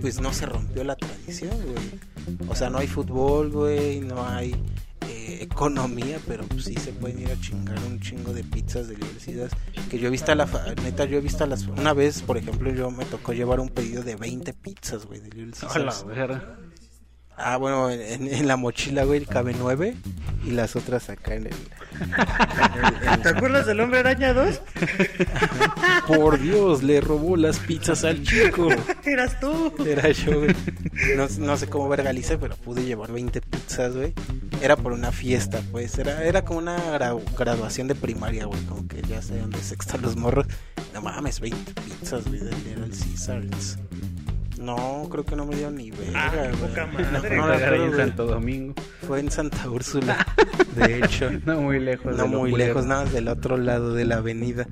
pues no se rompió la tradición, güey. O sea, no hay fútbol, güey, no hay eh, economía, pero pues sí se pueden ir a chingar un chingo de pizzas de universidades. Que yo he visto a la fa- neta, yo he visto a las. Una vez, por ejemplo, yo me tocó llevar un pedido de 20 pizzas, güey, de Little Caesars. verga. Ah, bueno, en, en la mochila, güey, cabe nueve. y las otras acá en el... ¿Te acuerdas del hombre araña 2? Por Dios, le robó las pizzas al chico. Eras tú. Era yo, güey. No, no sé cómo vergalicé, pero pude llevar 20 pizzas, güey. Era por una fiesta, pues. Era, era como una gra- graduación de primaria, güey. Como que ya sé dónde sexta los morros. No mames, 20 pizzas, güey, del Little Caesars. No, creo que no me dio ni verga, Ah, güey. poca madre. No, en. Santo Domingo. Fue en Santa Úrsula, de hecho. No muy lejos. No muy lejos, nada más del otro lado de la avenida.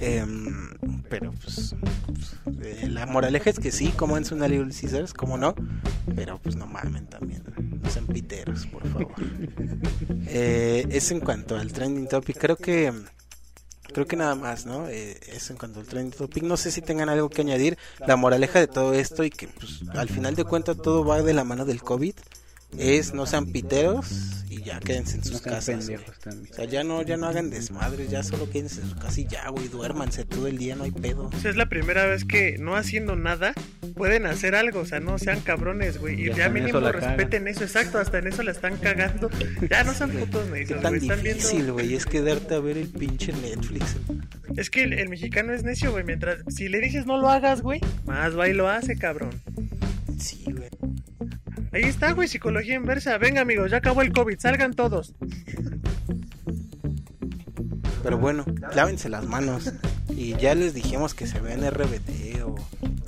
Em, pero pues, pues, eh, la moraleja es que sí, como en una Little Caesars, como no. Pero pues no mamen también. No sean piteros, por favor. Eh, es en cuanto al trending topic. Creo que creo que nada más, ¿no? Eh, eso en cuanto al trending topic. No sé si tengan algo que añadir. La moraleja de todo esto y que pues al final de cuentas todo va de la mano del COVID. Es no sean piteros y ya quédense en sus casas. pendejos también. O sea, ya no, ya no hagan desmadres, ya solo quédense en su casa y ya, güey, duérmanse todo el día, no hay pedo. O sea, es la primera vez que no haciendo nada pueden hacer algo. O sea, no sean cabrones, güey. Y ya mínimo eso respeten eso, exacto. Hasta en eso la están cagando. Ya no sean putos necios, tan güey. Están difícil, viendo. güey, es quedarte a ver el pinche Netflix. Es que el, el mexicano es necio, güey. Mientras. Si le dices no lo hagas, güey, más va y lo hace, cabrón. Sí, güey. Ahí está, güey, psicología inversa. Venga, amigos, ya acabó el COVID, salgan todos. Pero bueno, lávense las manos. Y ya les dijimos que se vean RBD o,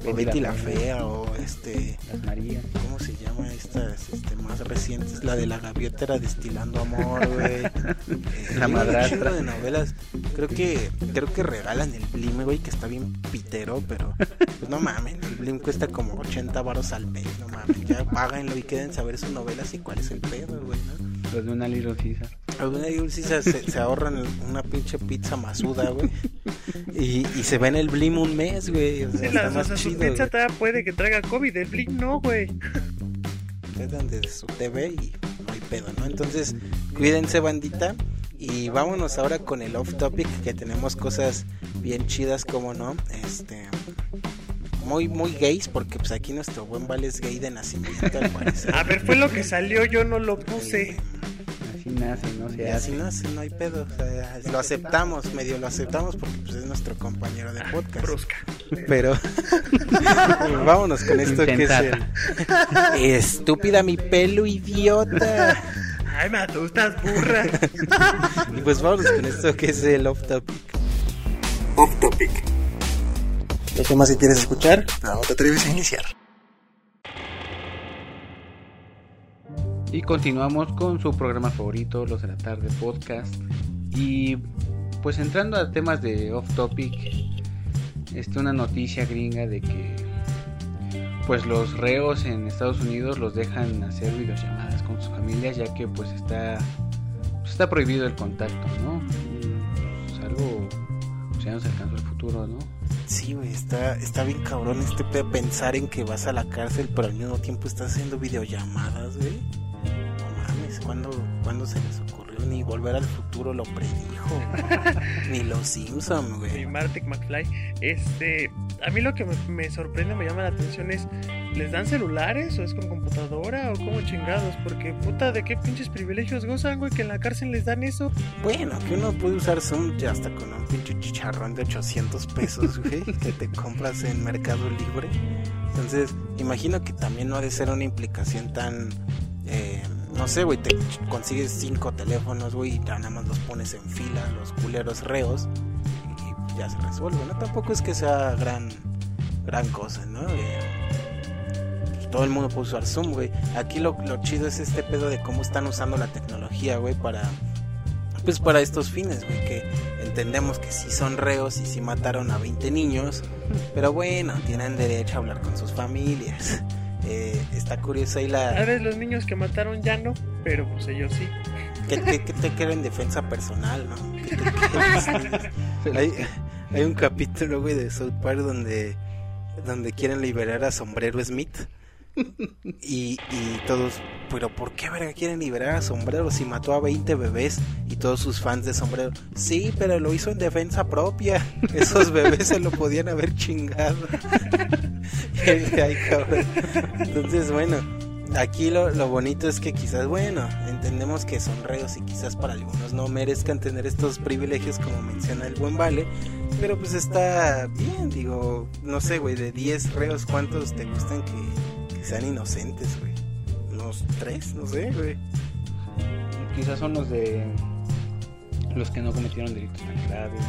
o Betty la la Fea. O este... Las Marías. ¿Cómo se llama estas este, más recientes? La de la gaviota destilando amor, güey. Eh, La madrastra. de novelas. Creo que creo que regalan el Blim, güey, que está bien pitero, pero pues no mamen, el Blim cuesta como 80 varos al mes, no mamen. Ya páganlo y quédense a ver sus novelas y cuál es el pedo, güey, ¿no? Los de una Little Caesar. Alguna sí se, se, se ahorran una pinche pizza masuda, güey. Y, y se ven el Blim un mes, güey. O sea, la, o más sea, su chido, pizza güey. todavía puede que traiga COVID. El Blink no, güey. quedan desde su TV y no hay pedo, ¿no? Entonces, cuídense, bandita. Y vámonos ahora con el off topic, que tenemos cosas bien chidas, como no. Este. Muy, muy gays, porque pues aquí nuestro buen Vale es gay de nacimiento, al parecer. A ver, fue lo que salió, yo no lo puse. Así nace, no se así hace. nace, no hay pedo. o sea, lo aceptamos, medio lo aceptamos porque pues, es nuestro compañero de podcast. Brusca. Pero vámonos con esto que es el... Estúpida mi pelo, idiota. Ay, me asustas, burra. Y pues vámonos con esto que es el off topic. Off topic. ¿Qué tema si quieres escuchar? No te atreves a iniciar. Y continuamos con su programa favorito, Los de la Tarde Podcast. Y pues entrando a temas de off topic, este, una noticia gringa de que pues los reos en Estados Unidos los dejan hacer videollamadas con sus familias ya que pues está pues, está prohibido el contacto, ¿no? Mm, Pues algo pues, ya nos alcanzó el futuro, ¿no? Está, está bien cabrón este pedo pensar en que vas a la cárcel, pero al mismo tiempo estás haciendo videollamadas, güey. No mames, ¿cuándo, ¿cuándo se les? Ni Volver al Futuro lo predijo. Ni Los Simpson, güey. Martic McFly. Este, a mí lo que me, me sorprende, me llama la atención es, ¿les dan celulares o es con computadora o cómo chingados? Porque puta, ¿de qué pinches privilegios gozan, güey? Que en la cárcel les dan eso. Bueno, que uno puede usar Zoom ya hasta con un pinche chicharrón de 800 pesos, güey, que te compras en Mercado Libre. Entonces, imagino que también no ha de ser una implicación tan... eh, no sé, güey, te consigues cinco teléfonos, güey, y nada más los pones en fila, los culeros reos, y ya se resuelve, ¿no? Tampoco es que sea gran, gran cosa, ¿no? Eh, pues, todo el mundo puede usar Zoom, güey. Aquí lo, lo chido es este pedo de cómo están usando la tecnología, güey, para pues para estos fines, güey, que entendemos que sí son reos y sí mataron a 20 niños, pero bueno, tienen derecho a hablar con sus familias. Eh, está curioso ahí A la... veces los niños que mataron ya no, pero pues ellos sí. que te queda en defensa personal, ¿no? Que te hay, hay un capítulo, güey, de South Park donde, donde quieren liberar a Sombrero Smith. Y, y todos, pero ¿por qué verga quieren liberar a Sombrero si mató a 20 bebés y todos sus fans de Sombrero? Sí, pero lo hizo en defensa propia. Esos bebés se lo podían haber chingado. Entonces, bueno, aquí lo, lo bonito es que quizás, bueno, entendemos que son reos y quizás para algunos no merezcan tener estos privilegios como menciona el buen Vale, pero pues está bien, digo, no sé, güey, de 10 reos, ¿cuántos te gustan que, que sean inocentes, güey? Unos 3, no sé, güey. Quizás son los de los que no cometieron delitos tan graves.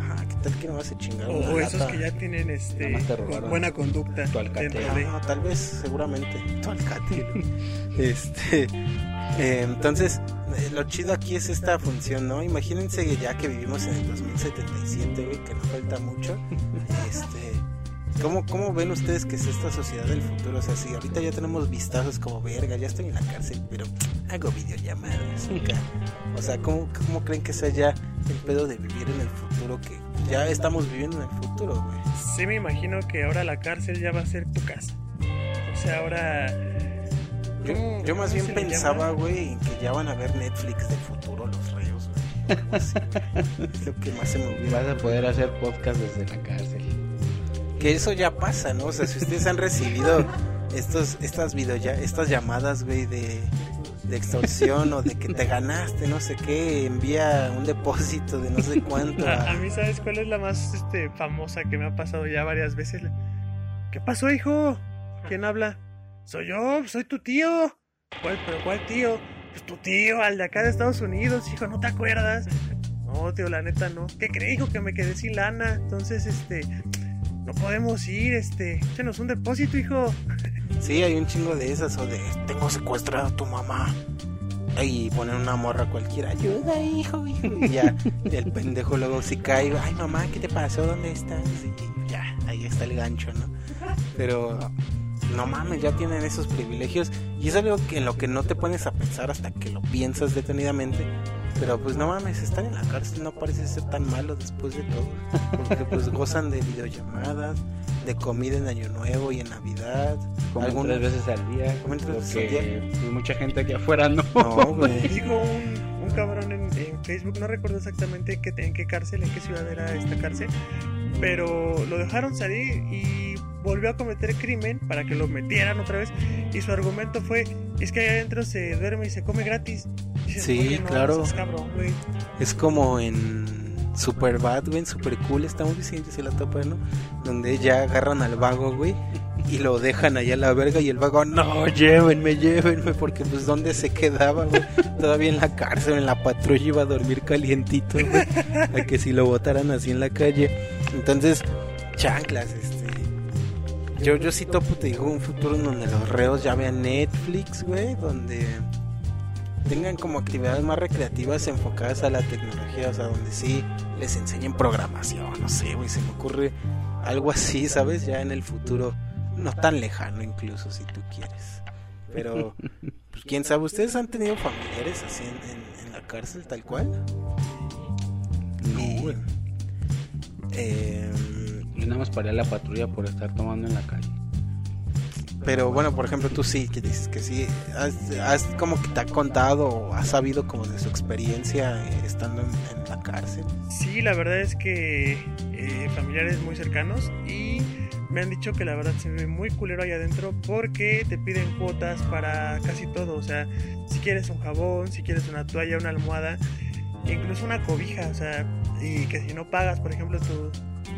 Ajá, ¿qué tal que no vas a chingar O, una esos lata? que ya tienen este con- buena conducta tu dentro de... No, tal vez, seguramente. Tu alcate. este. eh, entonces, eh, lo chido aquí es esta función, ¿no? Imagínense que ya que vivimos en el 2077, güey, que no falta mucho. Este. ¿Cómo, ¿Cómo ven ustedes que es esta sociedad del futuro? O sea, si ahorita ya tenemos vistazos como verga, ya estoy en la cárcel, pero hago videollamadas. acá". O sea, ¿cómo, ¿cómo creen que sea ya el pedo de vivir en el futuro? Que ya estamos viviendo en el futuro, güey. Sí me imagino que ahora la cárcel ya va a ser tu casa. O sea, ahora... Yo, ¿cómo- yo más bien pensaba, güey, en que ya van a ver Netflix del futuro los reos, güey. Algo así, güey. Es lo que más se me Vas olvida. a poder hacer podcast desde la cárcel. Que eso ya pasa, ¿no? O sea, si ustedes han recibido estos, estas video estas llamadas, güey, de, extorsión o de que te ganaste, no sé qué, envía un depósito de no sé cuánto. A mí, ¿sabes cuál es la más este, famosa que me ha pasado ya varias veces? ¿Qué pasó, hijo? ¿Quién habla? Soy yo, soy tu tío. ¿Cuál, pero cuál tío? Pues tu tío, al de acá de Estados Unidos, hijo, ¿no te acuerdas? No, tío, la neta no. ¿Qué crees, hijo? Que me quedé sin lana. Entonces, este, no podemos ir, este, échenos un depósito, hijo. Sí, hay un chingo de esas, o de tengo secuestrado a tu mamá. Y ponen una morra cualquiera, ayuda, hijo, hijo. Y ya, el pendejo luego si cae, ay mamá, ¿qué te pasó? ¿Dónde estás? Y ya, ahí está el gancho, ¿no? Pero no mames, ya tienen esos privilegios. Y es algo que en lo que no te pones a pensar hasta que lo piensas detenidamente. Pero pues no mames, estar en la cárcel no parece ser tan malo después de todo. Porque pues gozan de videollamadas, de comida en Año Nuevo y en Navidad. Tres veces al día. Comen tres veces al que, pues, mucha gente aquí afuera no. No, güey. Dijo un, cabrón en, en Facebook, no recuerdo exactamente qué, en qué cárcel, en qué ciudad era esta cárcel, pero lo dejaron salir y volvió a cometer crimen para que lo metieran otra vez. Y su argumento fue: es que ahí adentro se duerme y se come gratis. Y dices, Sí, "Oye, no, claro. seas cabrón, güey". Es como en Super Bad, güey, Super Cool, estamos diciendo si la topa, ¿no? Donde ya agarran al vago, güey, y lo dejan allá a la verga y el vago, no, llévenme, llévenme, porque pues ¿dónde se quedaba, güey? Todavía en la cárcel, en la patrulla iba a dormir calientito, a que si lo botaran así en la calle. Entonces, chanclas, este... Yo, yo sí topo, te digo, un futuro en donde los reos ya vean Netflix, güey, donde tengan como actividades más recreativas enfocadas a la tecnología, o sea, donde sí les enseñen programación, no sé, güey, se me ocurre algo así, ¿sabes? Ya en el futuro, no tan lejano incluso, si tú quieres. Pero, pues quién sabe, ¿ustedes han tenido familiares así en, en- en la cárcel tal cual? No, güey. Eh, Yo nada más paré a la patrulla por estar tomando en la calle. pero bueno, por ejemplo, tú sí, que dices que sí, has, has como que te ha contado o has sabido como de su experiencia eh, estando en, en la cárcel. Sí, la verdad es que eh, familiares muy cercanos y me han dicho que la verdad se ve muy culero ahí adentro porque te piden cuotas para casi todo. O sea, si quieres un jabón, si quieres una toalla, una almohada, incluso una cobija. O sea, y que si no pagas, por ejemplo, tu-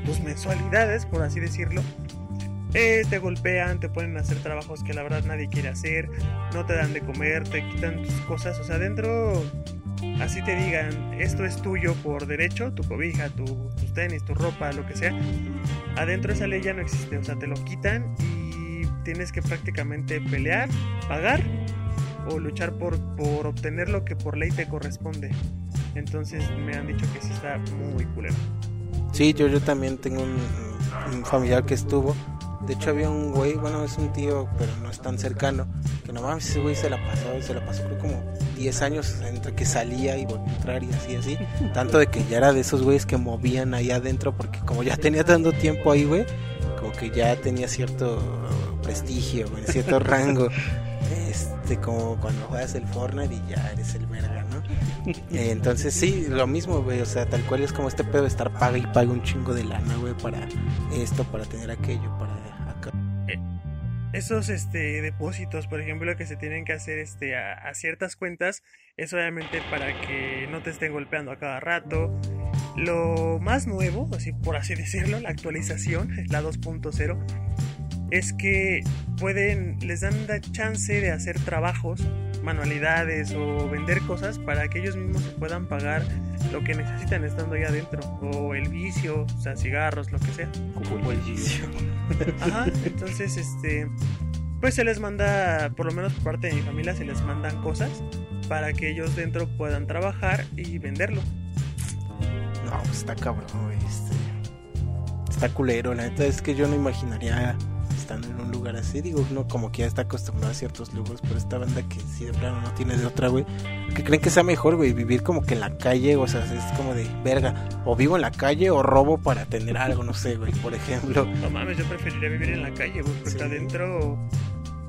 tus mensualidades, por así decirlo, eh, te golpean, te ponen a hacer trabajos que la verdad nadie quiere hacer, no te dan de comer, te quitan tus cosas. O sea, adentro así te digan, esto es tuyo por derecho, tu cobija, tu, tus tenis, tu ropa, lo que sea, adentro esa ley ya no existe, o sea, te lo quitan y tienes que prácticamente pelear, pagar o luchar por, por obtener lo que por ley te corresponde. Entonces me han dicho que sí está muy culero. Sí, yo, yo también tengo un, familiar que estuvo. De hecho, había un güey, bueno, es un tío, pero no es tan cercano. Que no mames, ese güey se la pasó, se la pasó creo como 10 años entre que salía y volvía a entrar y así, así. Tanto de que ya era de esos güeyes que movían ahí adentro, porque como ya tenía tanto tiempo ahí, güey, como que ya tenía cierto prestigio, güey, cierto rango. Este, como cuando juegas el Fortnite y ya eres el verga, ¿no? Eh, entonces sí, lo mismo, güey, o sea, tal cual es como este pedo de estar paga y paga un chingo de lana, güey, para esto, para tener aquello, para. Esos este depósitos, por ejemplo, que se tienen que hacer este a, ciertas cuentas, es obviamente para que no te estén golpeando a cada rato. Lo más nuevo, así por así decirlo, la actualización, la 2.0, es que pueden, les dan la chance de hacer trabajos, manualidades o vender cosas para que ellos mismos se puedan pagar lo que necesitan estando ahí adentro. O el vicio, o sea, cigarros, lo que sea. Como el vicio. Ajá, entonces este pues se les manda, por lo menos por parte de mi familia, se les mandan cosas para que ellos dentro puedan trabajar y venderlo. No, pues está cabrón. Este, está culero, la neta es que yo no imaginaría estando en un lugar así. Digo, uno como que ya está acostumbrado a ciertos lujos, pero esta banda que sí de plano no tiene de otra, güey. Que creen que sea mejor, güey, vivir como que en la calle, o sea, es como de verga. O vivo en la calle o robo para tener algo, no sé, güey, por ejemplo. No mames, yo preferiría vivir en la calle, güey, porque Sí. adentro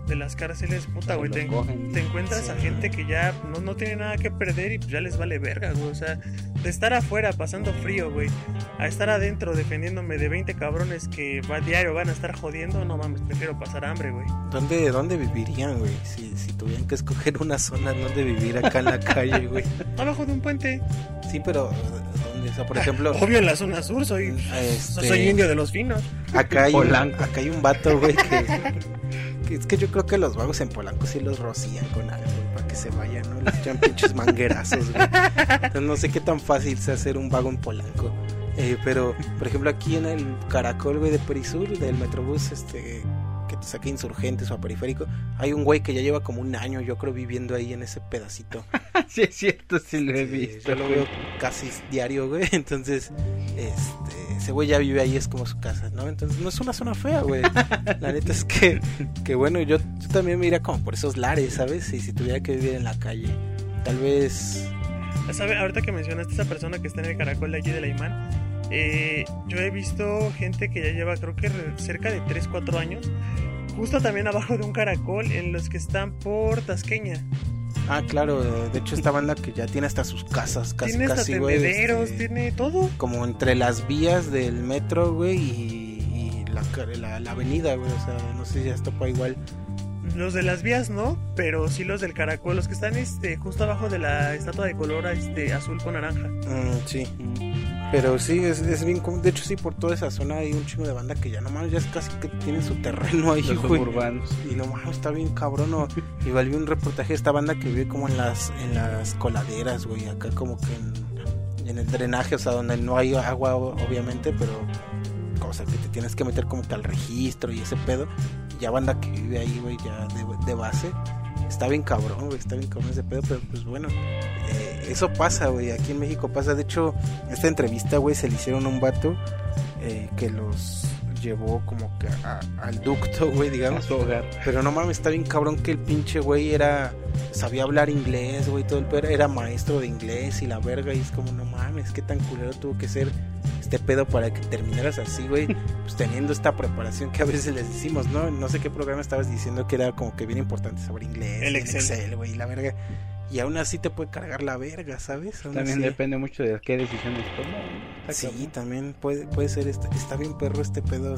de las cárceles, puta, güey, te, encuentras a gente que ya no, no tiene nada que perder y pues ya les vale verga, güey. O sea, de estar afuera pasando frío, güey, a estar adentro defendiéndome de 20 cabrones que va diario van a estar jodiendo, no mames, prefiero pasar hambre, güey. ¿Dónde, dónde vivirían, güey? Si, si tuvieran que escoger una zona donde vivir acá en la calle, güey. Abajo de un puente. Sí, pero ¿dónde? O sea, por ejemplo, Obvio en la zona sur, soy, Este- soy indio de los finos. acá hay, un, acá hay un vato, güey, que, que es que yo creo que los vagos en Polanco sí los rocían con algo, que se vayan, ¿no? Les echan pinches manguerazos, güey. Entonces, no sé qué tan fácil sea hacer un vago en Polanco. Eh, pero, por ejemplo, aquí en el Caracol, güey, de Perisur, del Metrobús, este, que te saca insurgentes o a periférico, hay un güey que ya lleva como un año, yo creo, viviendo ahí en ese pedacito. sí, es cierto, sí lo he Sí, visto. yo lo veo casi diario, güey. Entonces, este, ese güey ya vive ahí, es como su casa, ¿no? Entonces, no es una zona fea, güey. La neta es que, que bueno, yo, yo también me iría como por esos lares, ¿sabes? Y si tuviera que vivir en la calle, tal vez. ¿Sabe? Ahorita que mencionaste a esa persona que está en el caracol de allí de la Imán, eh, yo he visto gente que ya lleva creo que cerca de 3, 4 años, justo también abajo de un caracol en los que están por Tasqueña. Ah, claro, de hecho, esta banda que ya tiene hasta sus casas, casi, tiene casi, güey. este, tiene todo. Como entre las vías del metro, güey, y, y la, la, la avenida, güey. O sea, no sé si ya topa igual. Los de las vías no, pero sí los del caracol, los que están este, justo abajo de la estatua de color este, azul con naranja. Mm, sí. Pero sí, es, es bien común. De hecho, sí, por toda esa zona hay un chingo de banda que ya nomás ya es casi que tienen su terreno ahí, Los güey. urbanos. Y no mames, está bien cabrón. ¿no? Igual vi un reportaje de esta banda que vive como en las, en las coladeras, güey. Acá como que en, en el drenaje, o sea, donde no hay agua, o- obviamente, pero cosa que te tienes que meter como que al registro y ese pedo. Y ya banda que vive ahí, güey, ya de, de base. Está bien cabrón, güey, está bien cabrón ese pedo, pero pues bueno, eh, eso pasa, güey, aquí en México pasa. De hecho, esta entrevista, güey, se le hicieron a un vato eh, que los llevó como que a- al ducto, güey, A digamos. su hogar. Pero no mames, está bien cabrón que el pinche güey era. Sabía hablar inglés, güey, todo el pedo. Era maestro de inglés y la verga. Y es como, no mames, qué tan culero tuvo que ser este pedo para que terminaras así, güey. Pues teniendo esta preparación que a veces les decimos, ¿no? No sé qué programa estabas diciendo que era como que bien importante saber inglés. El y Excel. güey, la verga. Y aún así te puede cargar la verga, ¿sabes? Aún También así. depende mucho de qué decisiones toma. Está Sí, cabrón. también puede, puede ser, está, está bien perro este pedo.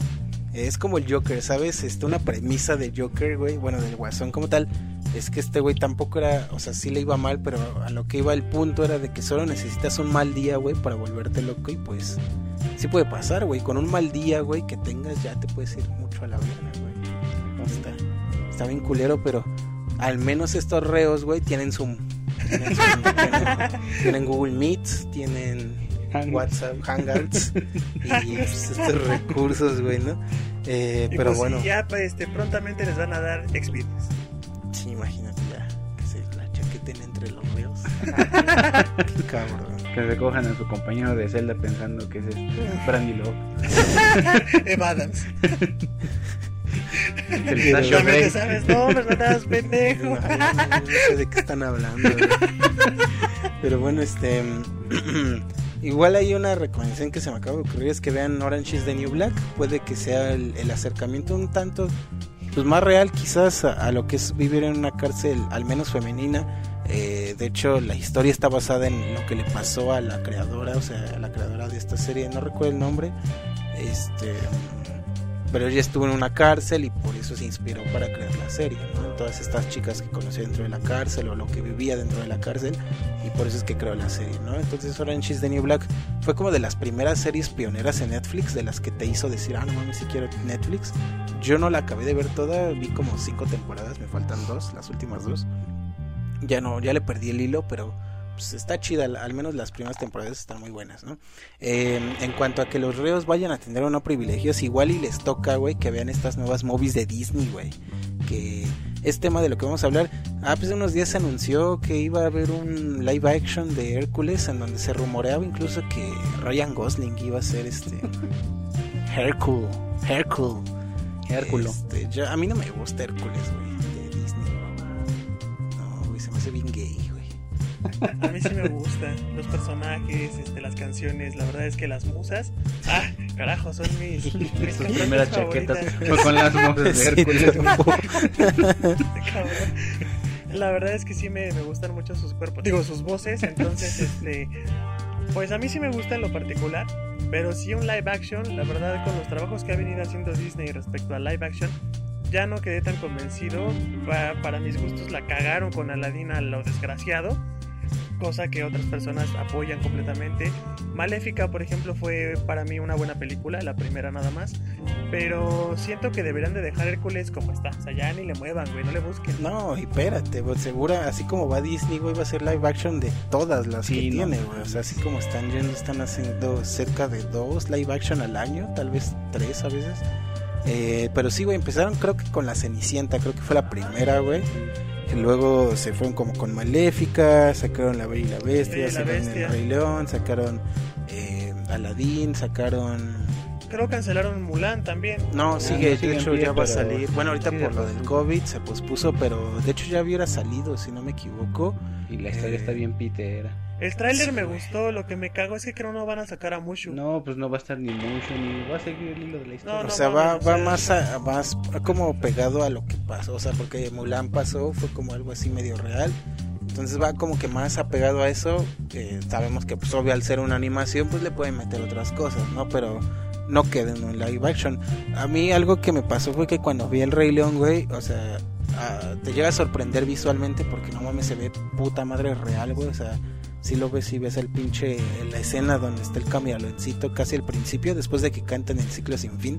Es como el Joker, ¿sabes? Este, una premisa de Joker, güey, bueno, del Guasón como tal, es que este güey tampoco era, o sea, sí le iba mal, pero a lo que iba el punto era de que solo necesitas un mal día, güey, para volverte loco y pues sí puede pasar, güey, con un mal día, güey, que tengas ya te puedes ir mucho a la verga, güey. Está, está bien culero, pero al menos estos reos, güey, tienen su... Tienen, su- tienen- tienen Google Meet, tienen Hang- WhatsApp, Hangouts y pues, estos recursos, güey, ¿no? Eh, Y pero pues, bueno, ya pues, este, prontamente les van a dar experience. sí, imagínate ya que se la chaqueten entre los ríos. Qué cabrón. Que recojan a su compañero de celda pensando que es este Brandy Love. Eva Adams. El Pero- Sasha Solamente Grey. sabes nombres, no pendejo. No, no, no sé de qué están hablando. güey. Pero bueno, este. Igual hay una recomendación que se me acaba de ocurrir: es que vean Orange is the New Black. Puede que sea el, el acercamiento un tanto pues más real, quizás, a, a lo que es vivir en una cárcel, al menos femenina. Eh, de hecho, la historia está basada en lo que le pasó a la creadora, o sea, a la creadora de esta serie, no recuerdo el nombre. Este. Pero ella estuvo en una cárcel y por eso se inspiró para crear la serie, ¿no? Todas estas chicas que conoció dentro de la cárcel o lo que vivía dentro de la cárcel y por eso es que creó la serie, ¿no? Entonces Orange is the New Black fue como de las primeras series pioneras en Netflix de las que te hizo decir, ah, no mames, si quiero Netflix. Yo no la acabé de ver toda, vi como cinco temporadas, me faltan dos, las últimas dos. Ya no, ya le perdí el hilo, pero pues está chida, al menos las primeras temporadas están muy buenas, ¿no? Eh, en cuanto a que los reos vayan a tener o no privilegios, igual y les toca, güey, que vean estas nuevas movies de Disney, güey. Que es tema de lo que vamos a hablar. Ah, pues hace unos días se anunció que iba a haber un live action de Hércules en donde se rumoreaba incluso que Ryan Gosling iba a ser este Hércules, Hércules. Hérculo. Este, yo- a mí no me gusta Hércules, güey, de Disney. No, güey, se me hace bien gay. A mí sí me gustan los personajes, este, las canciones. La verdad es que las musas, ah, carajo, son mis, mis Sus primeras chaquetas fue con las voces de Hércules. Cabrón. La verdad es que sí me, me gustan mucho sus cuerpos, digo sus voces, entonces este pues a mí sí me gusta en lo particular, pero sí un live action, la verdad con los trabajos que ha venido haciendo Disney respecto al live action, ya no quedé tan convencido, Pa- para mis gustos la cagaron con Aladdin a lo desgraciado, cosa que otras personas apoyan completamente. Maléfica, por ejemplo, fue para mí una buena película, la primera nada más, pero siento que deberían de dejar Hércules como está, o sea, ya ni le muevan, güey, no le busquen. No, y espérate, güey, segura, así como va Disney, güey, va a ser live action de todas las Sí, que no tiene, güey. O sea, así como están yendo, están haciendo cerca de dos live action al año, tal vez tres a veces. Eh, pero sí, güey, empezaron creo que con la Cenicienta, creo que fue la primera, güey. Y luego se fueron como con Maléfica, sacaron La Bella y la Bestia, Sí, La sacaron Bestia. El Rey León, sacaron eh, Aladdin, sacaron... Creo cancelaron Mulan también. No, sigue, no, de hecho pie, ya va a salir. Bueno, ahorita por lo del. COVID se pospuso, pero de hecho ya hubiera salido, si no me equivoco. Y la historia está bien pitera. El tráiler Sí, me gustó, lo que me cago es que creo no van a sacar a Mushu. No, pues no va a estar ni mucho, ni va a seguir el hilo de la historia. No, o sea, va, va más, a- más como pegado a lo que pasó, o sea, porque Mulan pasó, fue como algo así medio real. Entonces va como que más apegado a eso. eh, sabemos que, pues, obvio, al ser una animación, pues le pueden meter otras cosas, ¿no? Pero no queda en un live action. A mí algo que me pasó fue que cuando vi el Rey León, güey, o sea, ah, te llega a sorprender visualmente porque no mames, se ve puta madre real, güey, o sea. Si lo ves y ves el pinche, la escena donde está el camaleoncito casi al principio, después de que cantan el ciclo sin fin,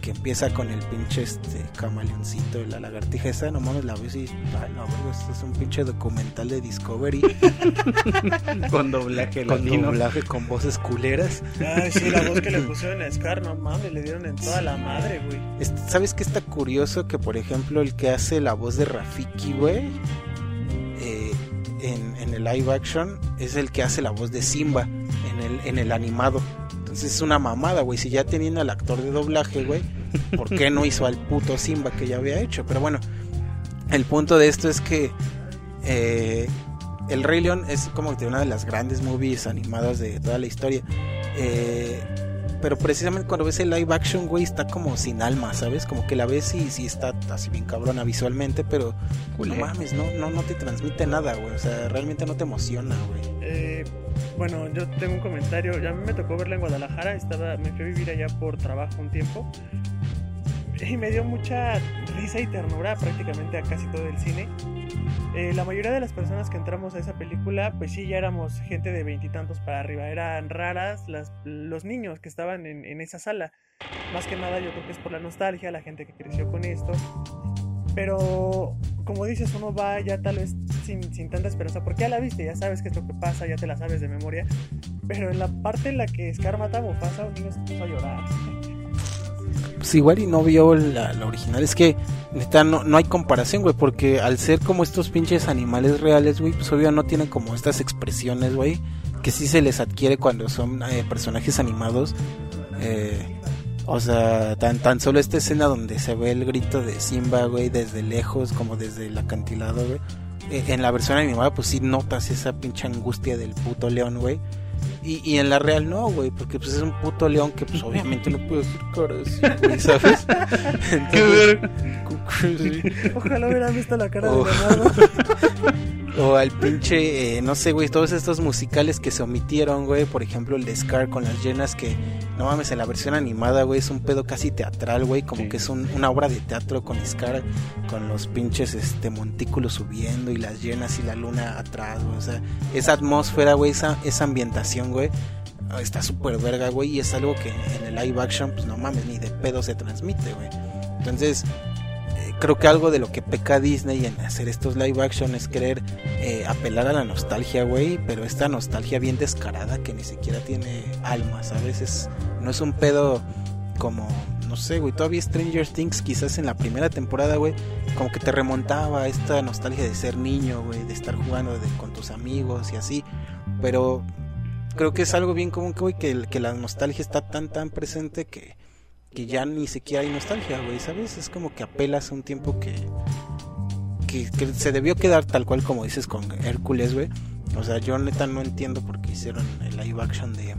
que empieza con el pinche este camaleoncito y la lagartija esa, no mames, la ves y, ay no, güey, esto es un pinche documental de Discovery Con doblaje con latino. doblaje con voces culeras. Ay, sí, la voz que le pusieron a Scar, no mames, le dieron en toda la madre, güey. ¿Sabes qué está curioso? Que por ejemplo el que hace la voz de Rafiki, güey, en, el live action es el que hace la voz de Simba en el, en el animado. Entonces es una mamada, güey. Si ya teniendo al actor de doblaje, güey, ¿por qué no hizo al puto Simba que ya había hecho? Pero bueno, el punto de esto es que eh, El Rey León es como que una de las grandes movies animadas de toda la historia. Eh, pero precisamente cuando ves el live action, güey, está como sin alma, ¿sabes? Como que la ves y sí está así bien cabrona visualmente, pero Culé. no mames, no, no, no te transmite nada, güey. O sea, realmente no te emociona, güey. Eh, bueno, yo tengo un comentario. Ya a mí me tocó verla en Guadalajara. Estaba, me fui a vivir allá por trabajo un tiempo. Y me dio mucha risa y ternura prácticamente a casi todo el cine. Eh, la mayoría de las personas que entramos a esa película, pues sí, ya éramos gente de veintitantos para arriba. Eran raras los niños que estaban en, en esa sala. Más que nada yo creo que es por la nostalgia, la gente que creció con esto. Pero, como dices, uno va ya tal vez sin, sin tanta esperanza, porque ya la viste, ya sabes qué es lo que pasa, ya te la sabes de memoria. Pero en la parte en la que Scar mata a Mufasa, un niño se puso a llorar. Pues igual y no vio la, original. Es que, neta, no, no hay comparación, güey. Porque al ser como estos pinches animales reales, güey, pues obvio no tienen como estas expresiones, güey. Que sí se les adquiere cuando son eh, personajes animados. Eh, o sea, tan, tan solo esta escena donde se ve el grito de Simba, güey, desde lejos, como desde el acantilado, güey. Eh, en la versión animada, pues sí notas esa pinche angustia del puto león, güey. Y, y en la real no, güey, porque pues es un puto león que pues obviamente no puede hacer caras, güey, ¿sabes? Entonces, sí. Ojalá hubieran visto la cara Oh. de Leonardo. O al pinche, eh, no sé, güey, todos estos musicales que se omitieron, güey. Por ejemplo, el de Scar con las llenas que, no mames, en la versión animada, güey, es un pedo casi teatral, güey. Como Sí. que es un- una obra de teatro con Scar, con los pinches este, montículos subiendo y las llenas y la luna atrás, güey. O sea, esa atmósfera, güey, esa, esa ambientación, güey. Está súper verga, güey, y es algo que en el live action, pues no mames, ni de pedo se transmite, güey. Entonces, creo que algo de lo que peca Disney en hacer estos live action es querer eh, apelar a la nostalgia, güey, pero esta nostalgia bien descarada que ni siquiera tiene alma, ¿sabes? Es, no es un pedo como, no sé, güey, todavía Stranger Things quizás en la primera temporada, güey, como que te remontaba a esta nostalgia de ser niño, güey, de estar jugando con tus amigos y así, pero creo que es algo bien común, güey, que, que la nostalgia está tan, tan presente que que ya ni siquiera hay nostalgia, güey, ¿sabes? Es como que apelas a un tiempo que, que, se debió quedar tal cual como dices con Hércules, güey. O sea, yo neta no entiendo por qué hicieron el live action de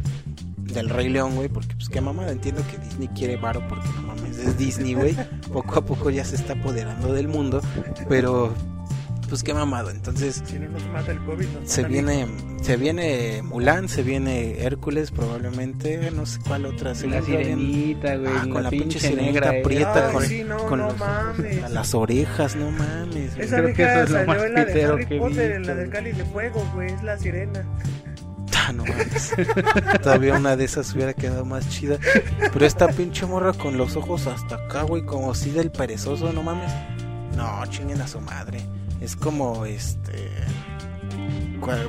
del Rey León, güey, porque pues qué mamada, entiendo que Disney quiere varo porque no mames, es Disney, güey. Poco a poco ya se está apoderando del mundo, pero pues qué mamado. Entonces, Si no nos mata el COVID, nos se mata viene se viene Mulan, se viene Hércules probablemente, no sé cuál otra, se La sirenita, güey. Ah, con la pinche sirenita negra esa. prieta, Ay, con- sí, no, con no los- mames. a las orejas, no mames. Esa Creo que eso es lo salió más en la de pitero Harry que Potter, en la del cáliz de fuego, güey, es la sirena. Ah, no mames. Todavía una de esas hubiera quedado más chida. Pero esta pinche morra con los ojos hasta acá, güey, como si del perezoso, no mames. No, chinguen a su madre. Es como este.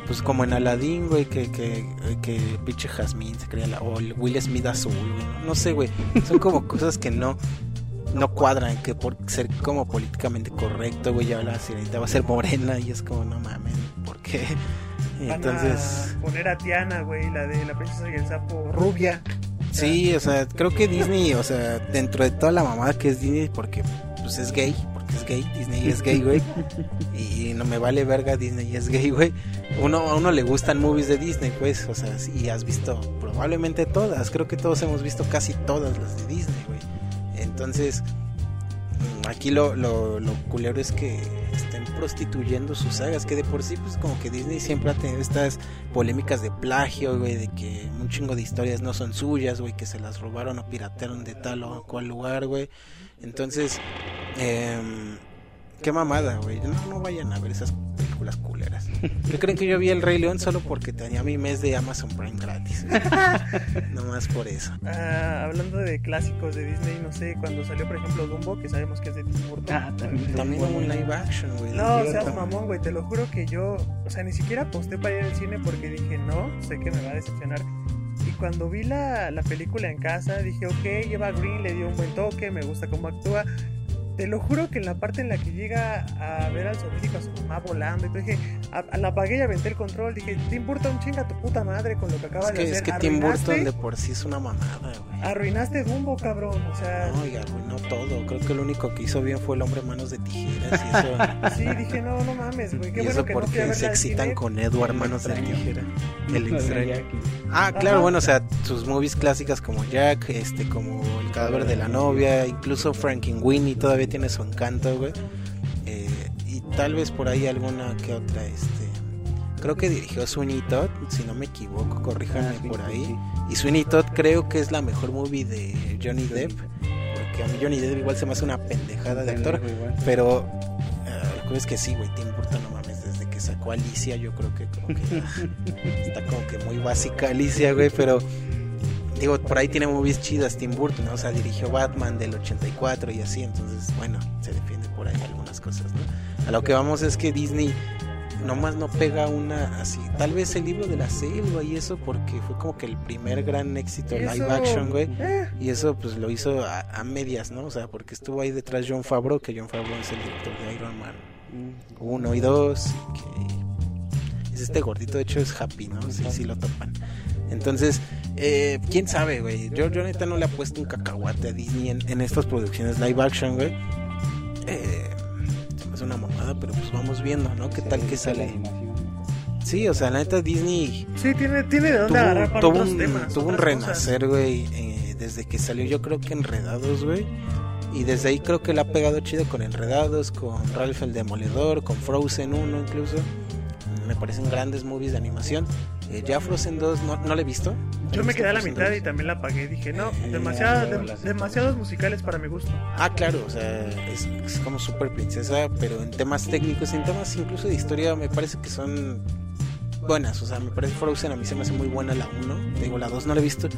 Pues como en Aladdin, güey, que, que, que pinche Jasmine se creía la. O el Will Smith azul, güey. No, no sé, güey. Son como cosas que no. No cuadran, que por ser como políticamente correcto, güey, ya la sirenita va a ser morena y es como, no mames, ¿por qué? Y Van entonces. a poner a Tiana, güey, la de la princesa y el sapo rubia. Sí, o sea, creo que Disney, o sea, dentro de toda la mamada que es Disney, porque pues es gay, es gay, Disney es gay, güey. Y no me vale verga, Disney es gay, güey. Uno, a uno le gustan movies de Disney, pues, o sea, sí, has visto probablemente todas, creo que todos hemos visto casi todas las de Disney, güey. Entonces, mm, aquí lo, lo, lo culero es que estén prostituyendo sus sagas, que de por sí, pues como que Disney siempre ha tenido estas polémicas de plagio, güey, de que un chingo de historias no son suyas, güey, que se las robaron o piratearon de tal o cual lugar, güey. Entonces, em, qué mamada, güey. No, no vayan a ver esas películas culeras. ¿Qué creen que yo vi El Rey León solo porque tenía mi mes de Amazon Prime gratis? Nomás por eso. Ah, hablando de clásicos de Disney, no sé, cuando salió, por ejemplo, Dumbo, que sabemos que es de Tim Burton. Ah, también. También hubo un live action, güey. No, seas cierto. mamón, güey, te lo juro que yo, o sea, ni siquiera aposté para ir al cine porque dije, no, sé que me va a decepcionar. Cuando vi la, la película en casa, dije, ok, Eva Green le dio un buen toque, me gusta cómo actúa. Te lo juro que en la parte en la que llega a ver al zoológico a su mamá volando, y todo, dije, a, a la apagué y aventé el control. Dije, Tim Burton, chinga tu puta madre con lo que acaba Es de que, hacer. es que Tim Arruinaste- Burton de por sí es una mamada, güey. Arruinaste Dumbo, cabrón. O sea, No, y arruinó todo. Creo que lo único que hizo bien fue el hombre manos de tijeras y eso. sí, dije, no, no mames, güey. Qué y bueno eso que no fui a porque se excitan cine. con Edward manos de tijera. El extraño. Ah, claro, Ajá. bueno, o sea, sus movies clásicas como Jack, este, como El cadáver de la novia, incluso Frankenweenie todavía tiene su encanto, güey. Eh, y tal vez por ahí alguna que otra, este, creo que dirigió Sweeney Todd, si no me equivoco, corríjanme Ah, por ahí. sí. Y Sweeney Todd creo que es la mejor movie de Johnny Depp, porque a mí Johnny Depp igual se me hace una pendejada de actor. Pero eh, lo que es que sí, güey, Tim Burton, no mames, desde que sacó Alicia, yo creo que como que está como que muy básica Alicia, güey, pero digo, por ahí tiene movies chidas Tim Burton, ¿no? o sea, dirigió Batman del 84 y así, entonces, bueno, se defiende por ahí algunas cosas, ¿no? A lo que vamos es que Disney nomás no pega una así, tal vez el libro de la selva y eso porque fue como que el primer gran éxito live Eso, action, güey. eh, Y eso pues lo hizo a, a medias, ¿no? O sea, porque estuvo ahí detrás John Favreau, que John Favreau es el director de Iron Man Mm. 1 y 2. Que es este gordito, de hecho es Happy, ¿no? Sí, sí lo topan. Entonces, eh, quién sabe, güey. Yo, yo neta no le he puesto un cacahuate a Disney en, en estas producciones live action, güey. Eh, se me hace una mamada, pero pues vamos viendo, ¿no? ¿Qué tal que la sale? Sí, o sea, la neta Disney Sí, tiene, tiene de dónde agarrar tuvo, para tuvo otros un, temas. tuvo un renacer, güey, eh, desde que salió yo creo que Enredados, güey. Y desde ahí creo que le ha pegado chido con Enredados, con Ralph el Demoledor, con Frozen 1 incluso. me parecen grandes movies de animación. Eh, ya Frozen 2 no, no la he visto. Yo me ¿Has visto quedé a la mitad 2? y también la apagué. Dije, no, Eh, demasiada- dem- las- demasiados musicales para mi gusto. Ah, claro, o sea, es, es como super princesa, pero en temas técnicos, en temas incluso de historia, me parece que son buenas. O sea, me parece Frozen a mí se me hace muy buena la 1. Digo, la 2 no la he visto.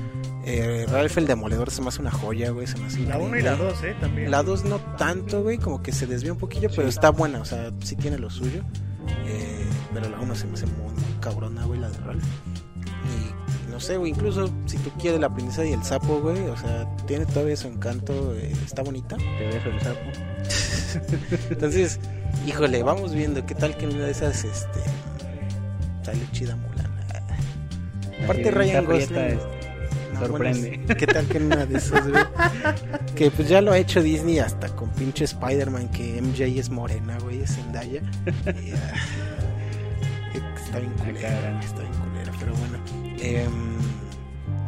Eh, Ralph el Demoledor se me hace una joya, güey. Se me hace La 1 y la 2, ¿eh? También. La 2 no tanto, güey, como que se desvía un poquillo, pero está buena, o sea, sí tiene lo suyo. Eh, pero la 1 se me hace muy, muy cabrona, güey, la de Ralph. Y no sé, güey, incluso si tú quieres la princesa y el sapo, güey, o sea, tiene todavía su encanto, eh, está bonita. Te beso el sapo. Entonces, híjole, vamos viendo qué tal que en una de esas, este, sale chida Mulan. Aparte Ryan Gosling. No, sorprende. bueno, ¿Qué tal que en una de esas, güey? Que pues ya lo ha hecho Disney hasta con pinche Spider-Man, que MJ es morena, güey, es Zendaya. Y, está bien culera, está bien culera, pero bueno. Em,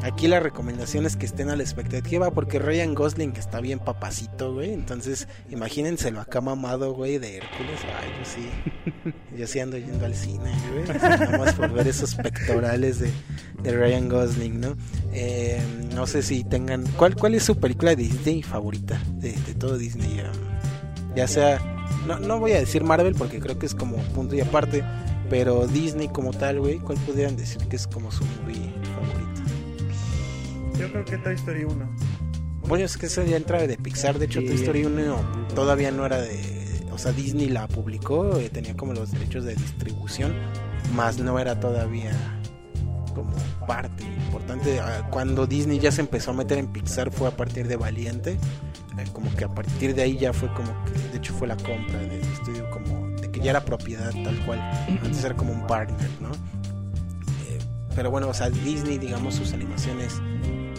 aquí la recomendación es que estén a la expectativa porque Ryan Gosling está bien papacito, güey. Entonces, imagínenselo acá mamado, güey, de Hércules. Ay, yo sí. Yo sí ando yendo al cine, güey. Nada más por ver esos pectorales de, de Ryan Gosling, ¿no? Eh, no sé si tengan. ¿Cuál, ¿Cuál es su película de Disney favorita? De, de todo Disney. um, ya sea. No, no voy a decir Marvel porque creo que es como punto y aparte. Pero Disney como tal, güey. ¿Cuál pudieran decir que es como su movie favorito? Yo creo que Toy Story 1. Bueno, es que eso ya entra de Pixar. De hecho, Sí. Toy Story 1 todavía no era de. O sea, Disney la publicó, eh, tenía como los derechos de distribución, más no era todavía como parte importante. Ah, Cuando Disney ya se empezó a meter en Pixar fue a partir de Valiente. eh, Como que a partir de ahí ya fue como que, de hecho, fue la compra del estudio, ya era propiedad tal cual. Antes era como un partner, ¿no? Eh, pero bueno, o sea, Disney, digamos, sus animaciones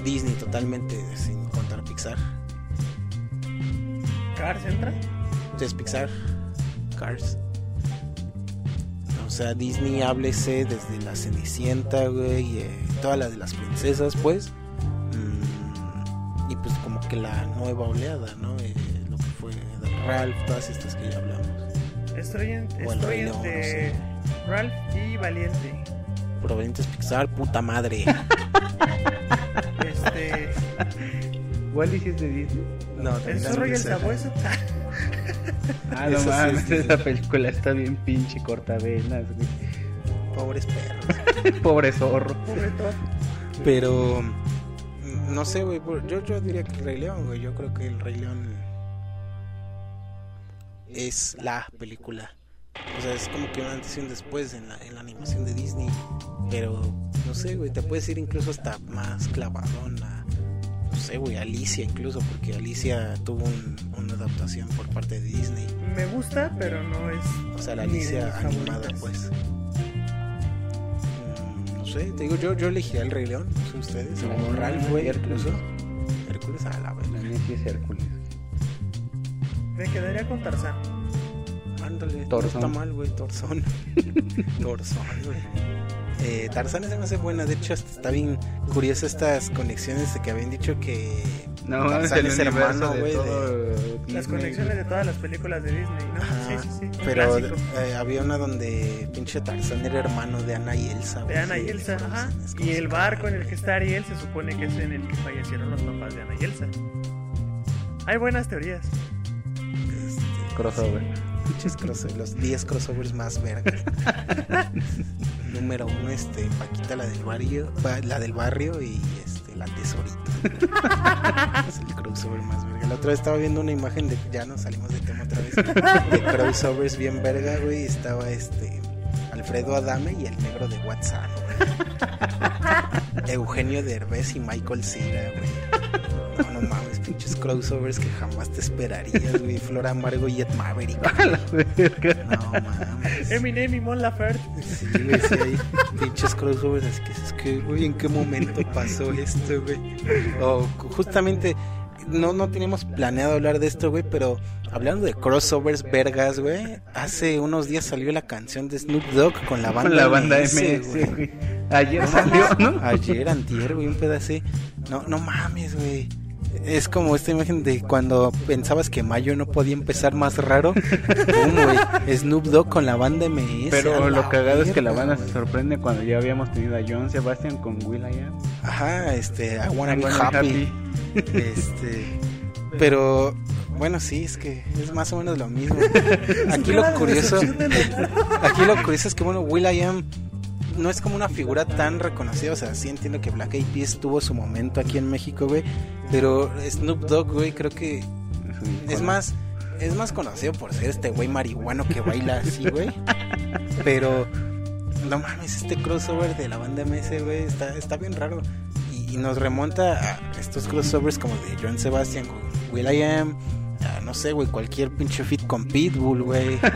Disney totalmente sin contar Pixar. Cars entra. Entonces Pixar, Cars. O sea, Disney háblese desde la Cenicienta, güey, eh, todas las de las princesas, pues. Mm, y pues como que la nueva oleada, ¿no? Eh, lo que fue Ralph, todas estas que ya hablamos. Estoy, en, O el estoy Rey León, no sé. Ralph y Valiente. Provenientes Pixar, puta madre. Este. ¿Wally sí es de Disney? No, el zorro y el es de- sabueso. Ah, no Eso sí mames, es Disney. esa película está bien pinche cortavenas, güey. Pobres perros. Pobre zorro. Pobre Thor. Pero mm, no sé, güey. Yo, yo diría que el Rey León, güey. Yo creo que el Rey León es la película. O sea, es como que una antes y un después en la, en la animación de Disney. Pero no sé, güey. Te puedes ir incluso hasta más clavadona. No sé, güey. Alicia, incluso, porque Alicia tuvo un- una adaptación por parte de Disney. Me gusta, pero no es. O sea, la Alicia animada, favoritas. pues. Mm, No sé, te digo, yo, yo elegiría el Rey León, no sé ustedes. La O mía, Ralph, güey, Hércules. incluso. Hércules a la verga. es Hércules. Me quedaría con Tarzán. Ándale, Torzón. no está mal, güey, Torzón. Torzón, güey. Eh, Tarzán se me hace buena, de hecho está bien curiosa estas conexiones de que habían dicho que No Tarzán es hermano, de güey, de- Las conexiones de todas las películas de Disney, ¿no? Ajá, sí, sí, pero eh, había una donde pinche Tarzán era hermano de Ana y Elsa. De güey, Ana y de Elsa, ajá. es Y el barco en el que está Ariel se supone que es en el que fallecieron los papás de Ana y Elsa. Hay buenas teorías. Crossover. Pinches crossover- los 10 crossovers más vergas. Número uno, este, Paquita la del barrio, la del barrio y este, la tesorita. es el crossover más verga. La otra vez estaba viendo una imagen de, ya nos salimos de tema otra vez, de crossovers bien verga, güey. Estaba este, Alfredo Adame y el negro de WhatsApp, güey. Eugenio Derbez y Michael Cera, güey. No, no mames, pinches crossovers que jamás te esperarías, güey. Flora Amargo y Ed Maverick. No mames. Eminem y Mon Laferte. Sí, güey, sí hay pinches crossovers. Así que es que, güey, ¿en qué momento pasó esto, güey? O justamente, no, no teníamos planeado hablar de esto, güey, pero hablando de crossovers vergas, güey, hace unos días salió la canción de Snoop Dogg con la banda Con la banda MS, MS, güey. Ayer salió, ¿no? Ayer, antier, güey, un pedazo. No, no mames, güey. Es como esta imagen de cuando pensabas que mayo no podía empezar más raro. Snoop Dogg con la banda MS. Pero lo cagado es que la banda se sorprende cuando ya habíamos tenido a John Sebastian con Will.i.am. Ajá, este, I wanna be I wanna be happy. Este, pero bueno, sí, es que es más o menos lo mismo. Aquí lo curioso, aquí lo curioso es que bueno, Will.i.am no es como una figura tan reconocida, o sea, sí entiendo que Black Eyed Peas tuvo su momento aquí en México, güey, pero Snoop Dogg, güey, creo que es más es más conocido por ser este güey marihuano que baila así, güey. Pero no mames, este crossover de la banda MS, güey, está, está bien raro. Y, y nos remonta a estos crossovers como de John Sebastian con Will.i.am. a, No sé, güey, cualquier pinche fit con Pitbull, güey.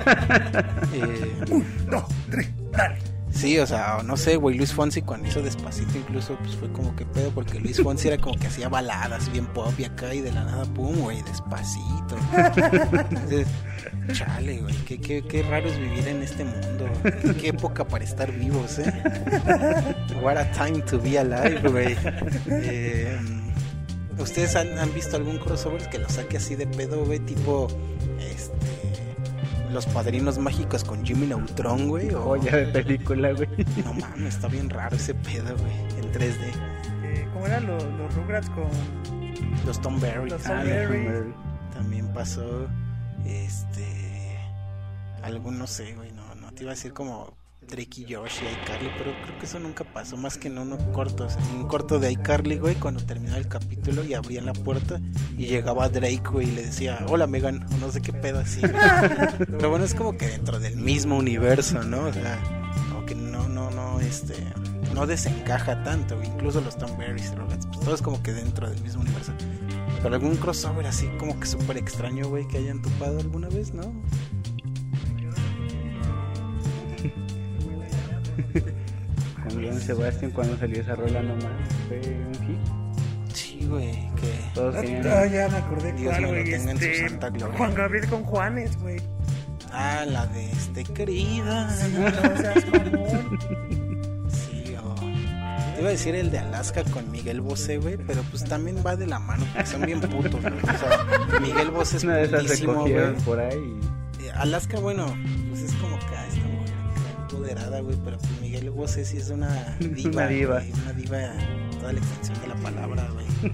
Eh, No, tres, dale. Sí, o sea, no sé, güey, Luis Fonsi cuando hizo Despacito incluso, pues fue como que pedo, porque Luis Fonsi era como que hacía baladas bien pop y acá y de la nada, pum, güey, Despacito. Entonces, chale, güey, qué, qué, qué raro es vivir en este mundo, qué época para estar vivos, eh. What a time to be alive, güey. Eh, ¿Ustedes han, han visto algún crossover que lo saque así de pedo, güey, tipo, este... Los padrinos mágicos con Jimmy Neutron, güey. O... Joya de película, güey. No mames, está bien raro ese pedo, güey. En 3D. Eh, ¿Cómo eran los, los Rugrats con Los Tom Berry. Los Ah, Tom Berry. También pasó. Este. Algún, no sé, güey. No, no te iba a decir como Drake y Josh y iCarly, pero creo que eso nunca pasó. Más que en uno corto. O sea, en un corto de iCarly, güey, cuando terminaba el capítulo y abrían la puerta y llegaba Drake, güey, y le decía, hola Megan, o no sé qué pedo así. pero bueno, es como que dentro del mismo universo, ¿no? O sea, como que no, no, no, este. No desencaja tanto, güey. incluso los Tom Berries pues todo es como que dentro del mismo universo. Pero algún crossover así como que súper extraño, güey, que hayan topado alguna vez, ¿no? Con John Sebastian cuando salió esa rola nomás. Fue un hit. Sí, güey, que... Todos tenían... Ah, ya me acordé Dios cuál, güey. Este, santa gloria. Juan Gabriel con Juanes, güey. Ah, la de este, querida. Sí, no seas mamón. Sí, o... Te iba a decir el de Alaska con Miguel Bosé, güey, pero pues también va de la mano, porque son bien putos, güey. O sea, Miguel Bosé es Una de esas putísimo, güey. por ahí. Eh, Alaska, bueno, güey, pero pues Miguel Bosé sí es una diva. Una diva. güey, una diva, toda la extensión de la palabra, güey.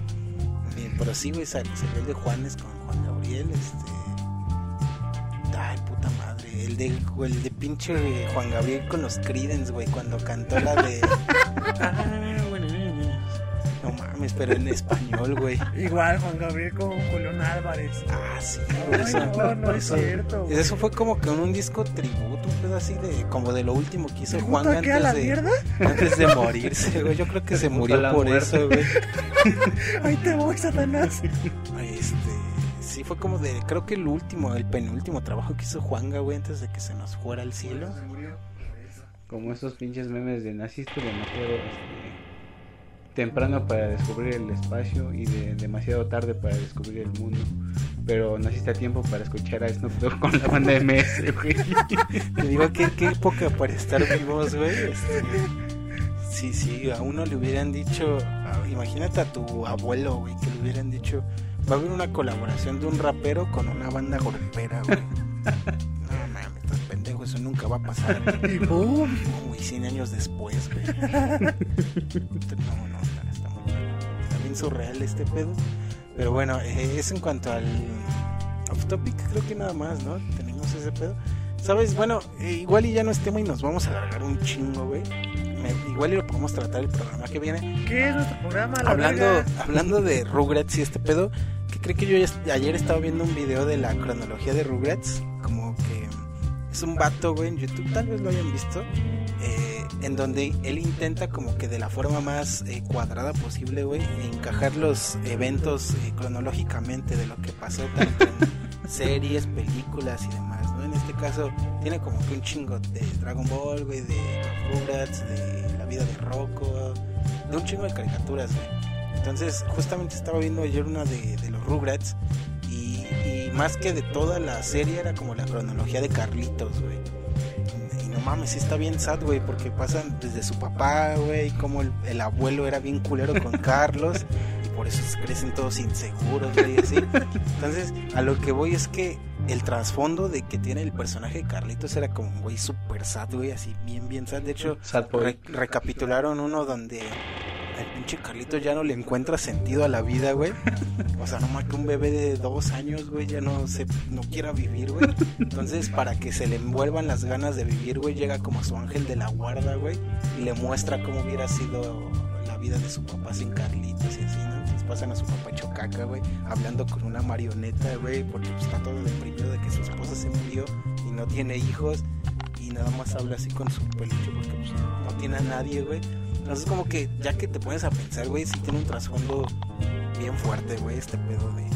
Pero sí, güey, sal- salió el de Juanes con Juan Gabriel, este. Ay, puta madre. El de, el de pinche Juan Gabriel con los Creedence, güey, cuando cantó la de. No mames, pero en español, güey. Igual Juan Gabriel con Julián Álvarez. Ah, sí, por Ay, eso. no, no por es eso. cierto. güey. Eso fue como que un disco tributo, un pedo así de, como de lo último que hizo ¿Tributo Juan a qué, a la antes de, mierda? antes de morirse, güey. Yo creo que se murió por muerte. eso, güey. Ahí te voy, Satanás. Este, sí fue como de, creo que el último, el penúltimo trabajo que hizo Juanga, güey, antes de que se nos fuera al cielo. Como esos pinches memes de naciste demasiado este, temprano para descubrir el espacio y de demasiado tarde para descubrir el mundo. Pero naciste a tiempo para escuchar a Snoop Dogg con la banda MS, güey. Te digo, ¿qué, qué época para estar vivos, güey. Este, sí, sí, a uno le hubieran dicho, imagínate a tu abuelo, güey, que le hubieran dicho, va a haber una colaboración de un rapero con una banda golpera, güey. nunca va a pasar. Y boom. Güey, 100 años después, güey. No, no, está, está muy está bien surreal este pedo. Pero bueno, eh, eso en cuanto al off topic, creo que nada más, ¿no? Tenemos ese pedo. ¿Sabes? Bueno, eh, igual y ya no es tema y nos vamos a alargar un chingo, güey. Igual y lo podemos tratar el programa que viene. ¿Qué es nuestro programa? La Hablando, verga? hablando de Rugrats y este pedo, que creo que yo ayer estaba viendo un video de la cronología de Rugrats, como que es un vato, güey, en YouTube, tal vez lo hayan visto, eh, en donde él intenta como que de la forma más eh, cuadrada posible, güey, encajar los eventos eh, cronológicamente de lo que pasó tanto en series, películas y demás, ¿no? En este caso tiene como que un chingo de Dragon Ball, güey, de Rugrats, de la vida de Rocco, de un chingo de caricaturas, güey. Entonces, justamente estaba viendo ayer una de, de los Rugrats y, más que de toda la serie era como la cronología de Carlitos, güey. Y no mames, sí está bien sad, güey, porque pasan desde su papá, güey, como el, el abuelo era bien culero con Carlos. Por eso crecen todos inseguros, güey, así. Entonces, a lo que voy es que el trasfondo de que tiene el personaje de Carlitos era como un güey super sad, güey, así bien, bien sad. De hecho, Sad boy. re- recapitularon uno donde el pinche Carlitos ya no le encuentra sentido a la vida, güey. O sea, nomás que un bebé de dos años, güey, ya no se, no quiera vivir, güey. Entonces, para que se le envuelvan las ganas de vivir, güey, llega como su ángel de la guarda, güey, y le muestra cómo hubiera sido vida de su papá sin Carlitos y así, ¿no? Entonces pasan a su papá hecho caca, güey, hablando con una marioneta, güey, porque pues, está todo deprimido de que su esposa se murió y no tiene hijos y nada más habla así con su peluche porque pues, no tiene a nadie, güey. Entonces como que ya que te pones a pensar, güey, sí tiene un trasfondo bien fuerte, güey, este pedo de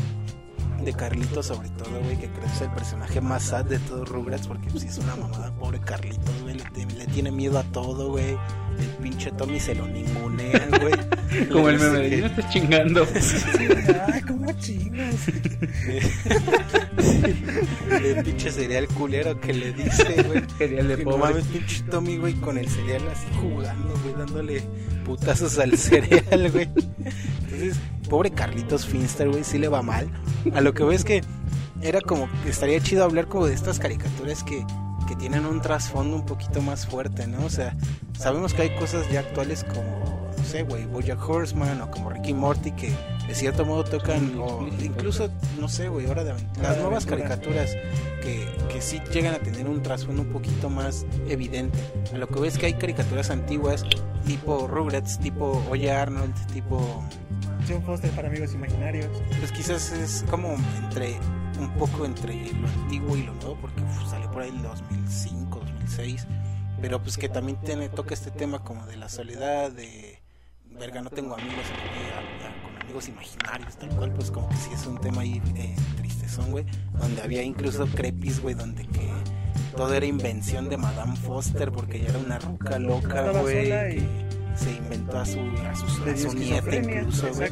de Carlitos sobre todo, güey, que creo que es el personaje más sad de todos Rugrats porque pues es una mamada, pobre Carlitos, güey, le, le tiene miedo a todo, güey. El pinche Tommy se lo ningunean, güey. Como el meme de "No estás chingando. Ay, cómo chingas. El pinche cereal culero que le dice, güey. Cereal de no mames, pinche Tommy, güey, con el cereal así jugando, güey, dándole putazos al cereal, güey. Entonces, pobre Carlitos Finster, güey, sí le va mal. A lo que voy es que era como estaría chido hablar como de estas caricaturas que, que tienen un trasfondo un poquito más fuerte, ¿no? O sea, sabemos que hay cosas ya actuales como, no sé, güey, Bojack Horseman o como Ricky Morty que de cierto modo tocan, o incluso, no sé, güey, Hora de Aventura. Las nuevas caricaturas que, que sí llegan a tener un trasfondo un poquito más evidente. A lo que ves que hay caricaturas antiguas, tipo Rugrats, tipo Oye Arnold, tipo John Foster para amigos imaginarios. pues quizás es como entre un poco entre lo antiguo y lo nuevo porque uf, salió por ahí el 2005 2006 pero pues que también tiene toca este tema como de la soledad de verga no tengo amigos a- a- con amigos imaginarios tal cual pues como que sí es un tema ahí eh, tristezón güey donde había incluso crepis güey donde que todo era invención de Madame Foster porque ella era una ruca loca güey que se inventó a su a su, a su nieta incluso güey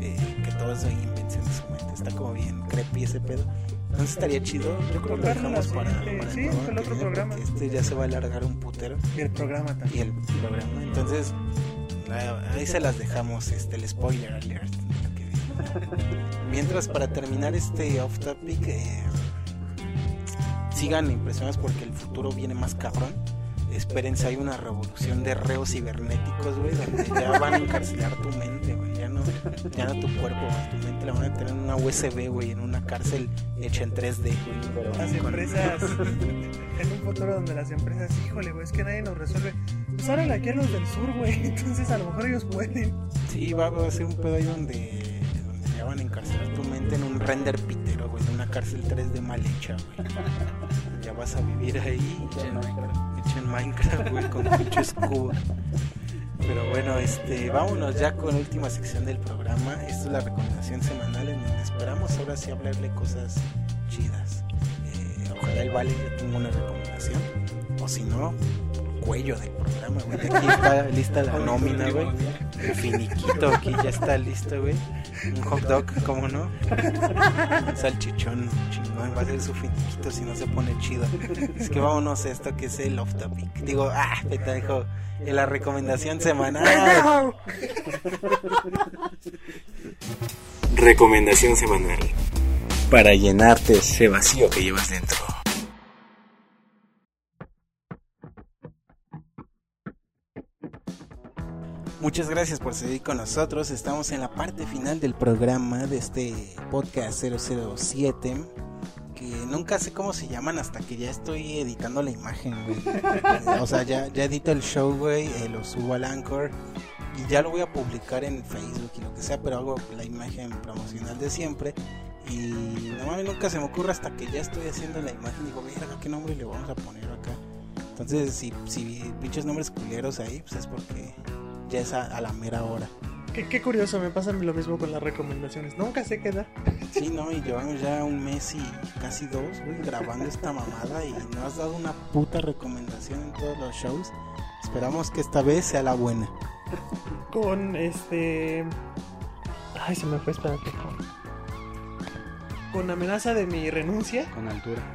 eh, que todo es invención de su. Está como bien creepy ese pedo. Entonces estaría chido. Yo creo que lo dejamos para, siguiente- para sí, el, otro programa. Este ya se va a alargar un putero. Y el programa Y también. el programa. Entonces, ah, ahí se las dejamos, este, el spoiler alert. Mientras, para terminar este off topic, eh, sigan impresionados porque el futuro viene más cabrón. Espérense, hay una revolución de reos cibernéticos, güey, donde ya van a encarcelar tu mente, güey. Ya no, tu cuerpo, güey. Tu mente la van a tener en una USB, güey, en una cárcel hecha en 3D, güey. Las empresas, en un futuro donde las empresas, híjole, güey, es que nadie nos resuelve. Pues háblale aquí a los del sur, güey. Entonces a lo mejor ellos pueden. Sí, va a ser un pedo ahí donde, donde ya van a encarcelar tu mente en un render pitero, güey, en una cárcel 3D mal hecha, güey. Ya vas a vivir ahí, Hecha en Minecraft. hecha en Minecraft, güey, con mucho escudo. Pero bueno, este, vámonos ya con la última sección del programa. Esta es la recomendación semanal en donde esperamos ahora sí hablarle cosas chidas. Eh, ojalá el Vale ya tenga una recomendación. O si no, cuello del programa, güey. Aquí está lista la nómina, güey. El finiquito aquí ya está listo, güey. Un hot dog, ¿cómo no? Un salchichón chingón. Va a ser su finiquito si no se pone chido. Es que vámonos a esto que es el off topic. Digo, ah, dijo la recomendación semanal. Recomendación semanal. Para llenarte ese vacío que llevas dentro. Muchas gracias por seguir con nosotros. Estamos en la parte final del programa de este podcast 007. Que nunca sé cómo se llaman hasta que ya estoy editando la imagen, güey. O sea, ya, ya edito el show, güey. eh, lo subo al Anchor. Y ya lo voy a publicar en Facebook y lo que sea. Pero hago la imagen promocional de siempre. Y no mames, nunca se me ocurre hasta que ya estoy haciendo la imagen. Digo, verga, ¿qué nombre le vamos a poner acá? Entonces, si, si pinches nombres culeros ahí, pues es porque ya es a, a la mera hora. Qué, qué curioso, me pasa lo mismo con las recomendaciones. Nunca sé qué da. Sí, no, y llevamos ya un mes y casi dos, güey, grabando esta mamada y no has dado una puta recomendación en todos los shows. Esperamos que esta vez sea la buena. Con este. Ay, se me fue, espérate. Con amenaza de mi renuncia. Con altura.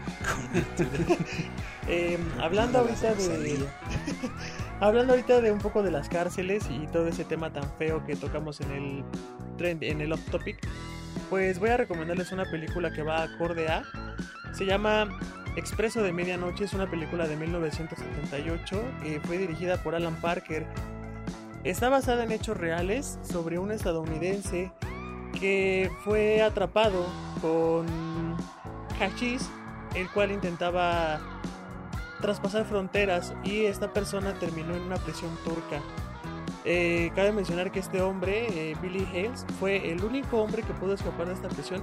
Eh, hablando ahorita de. Hablando ahorita de un poco de las cárceles y todo ese tema tan feo que tocamos en el trend en el off topic, pues voy a recomendarles una película que va acorde a. Se llama Expreso de Medianoche, es una película de 1978 que fue dirigida por Alan Parker. Está basada en hechos reales sobre un estadounidense que fue atrapado con hachís, el cual intentaba traspasar fronteras y esta persona terminó en una prisión turca. Eh, cabe mencionar que este hombre, eh, Billy Hales, fue el único hombre que pudo escapar de esta prisión.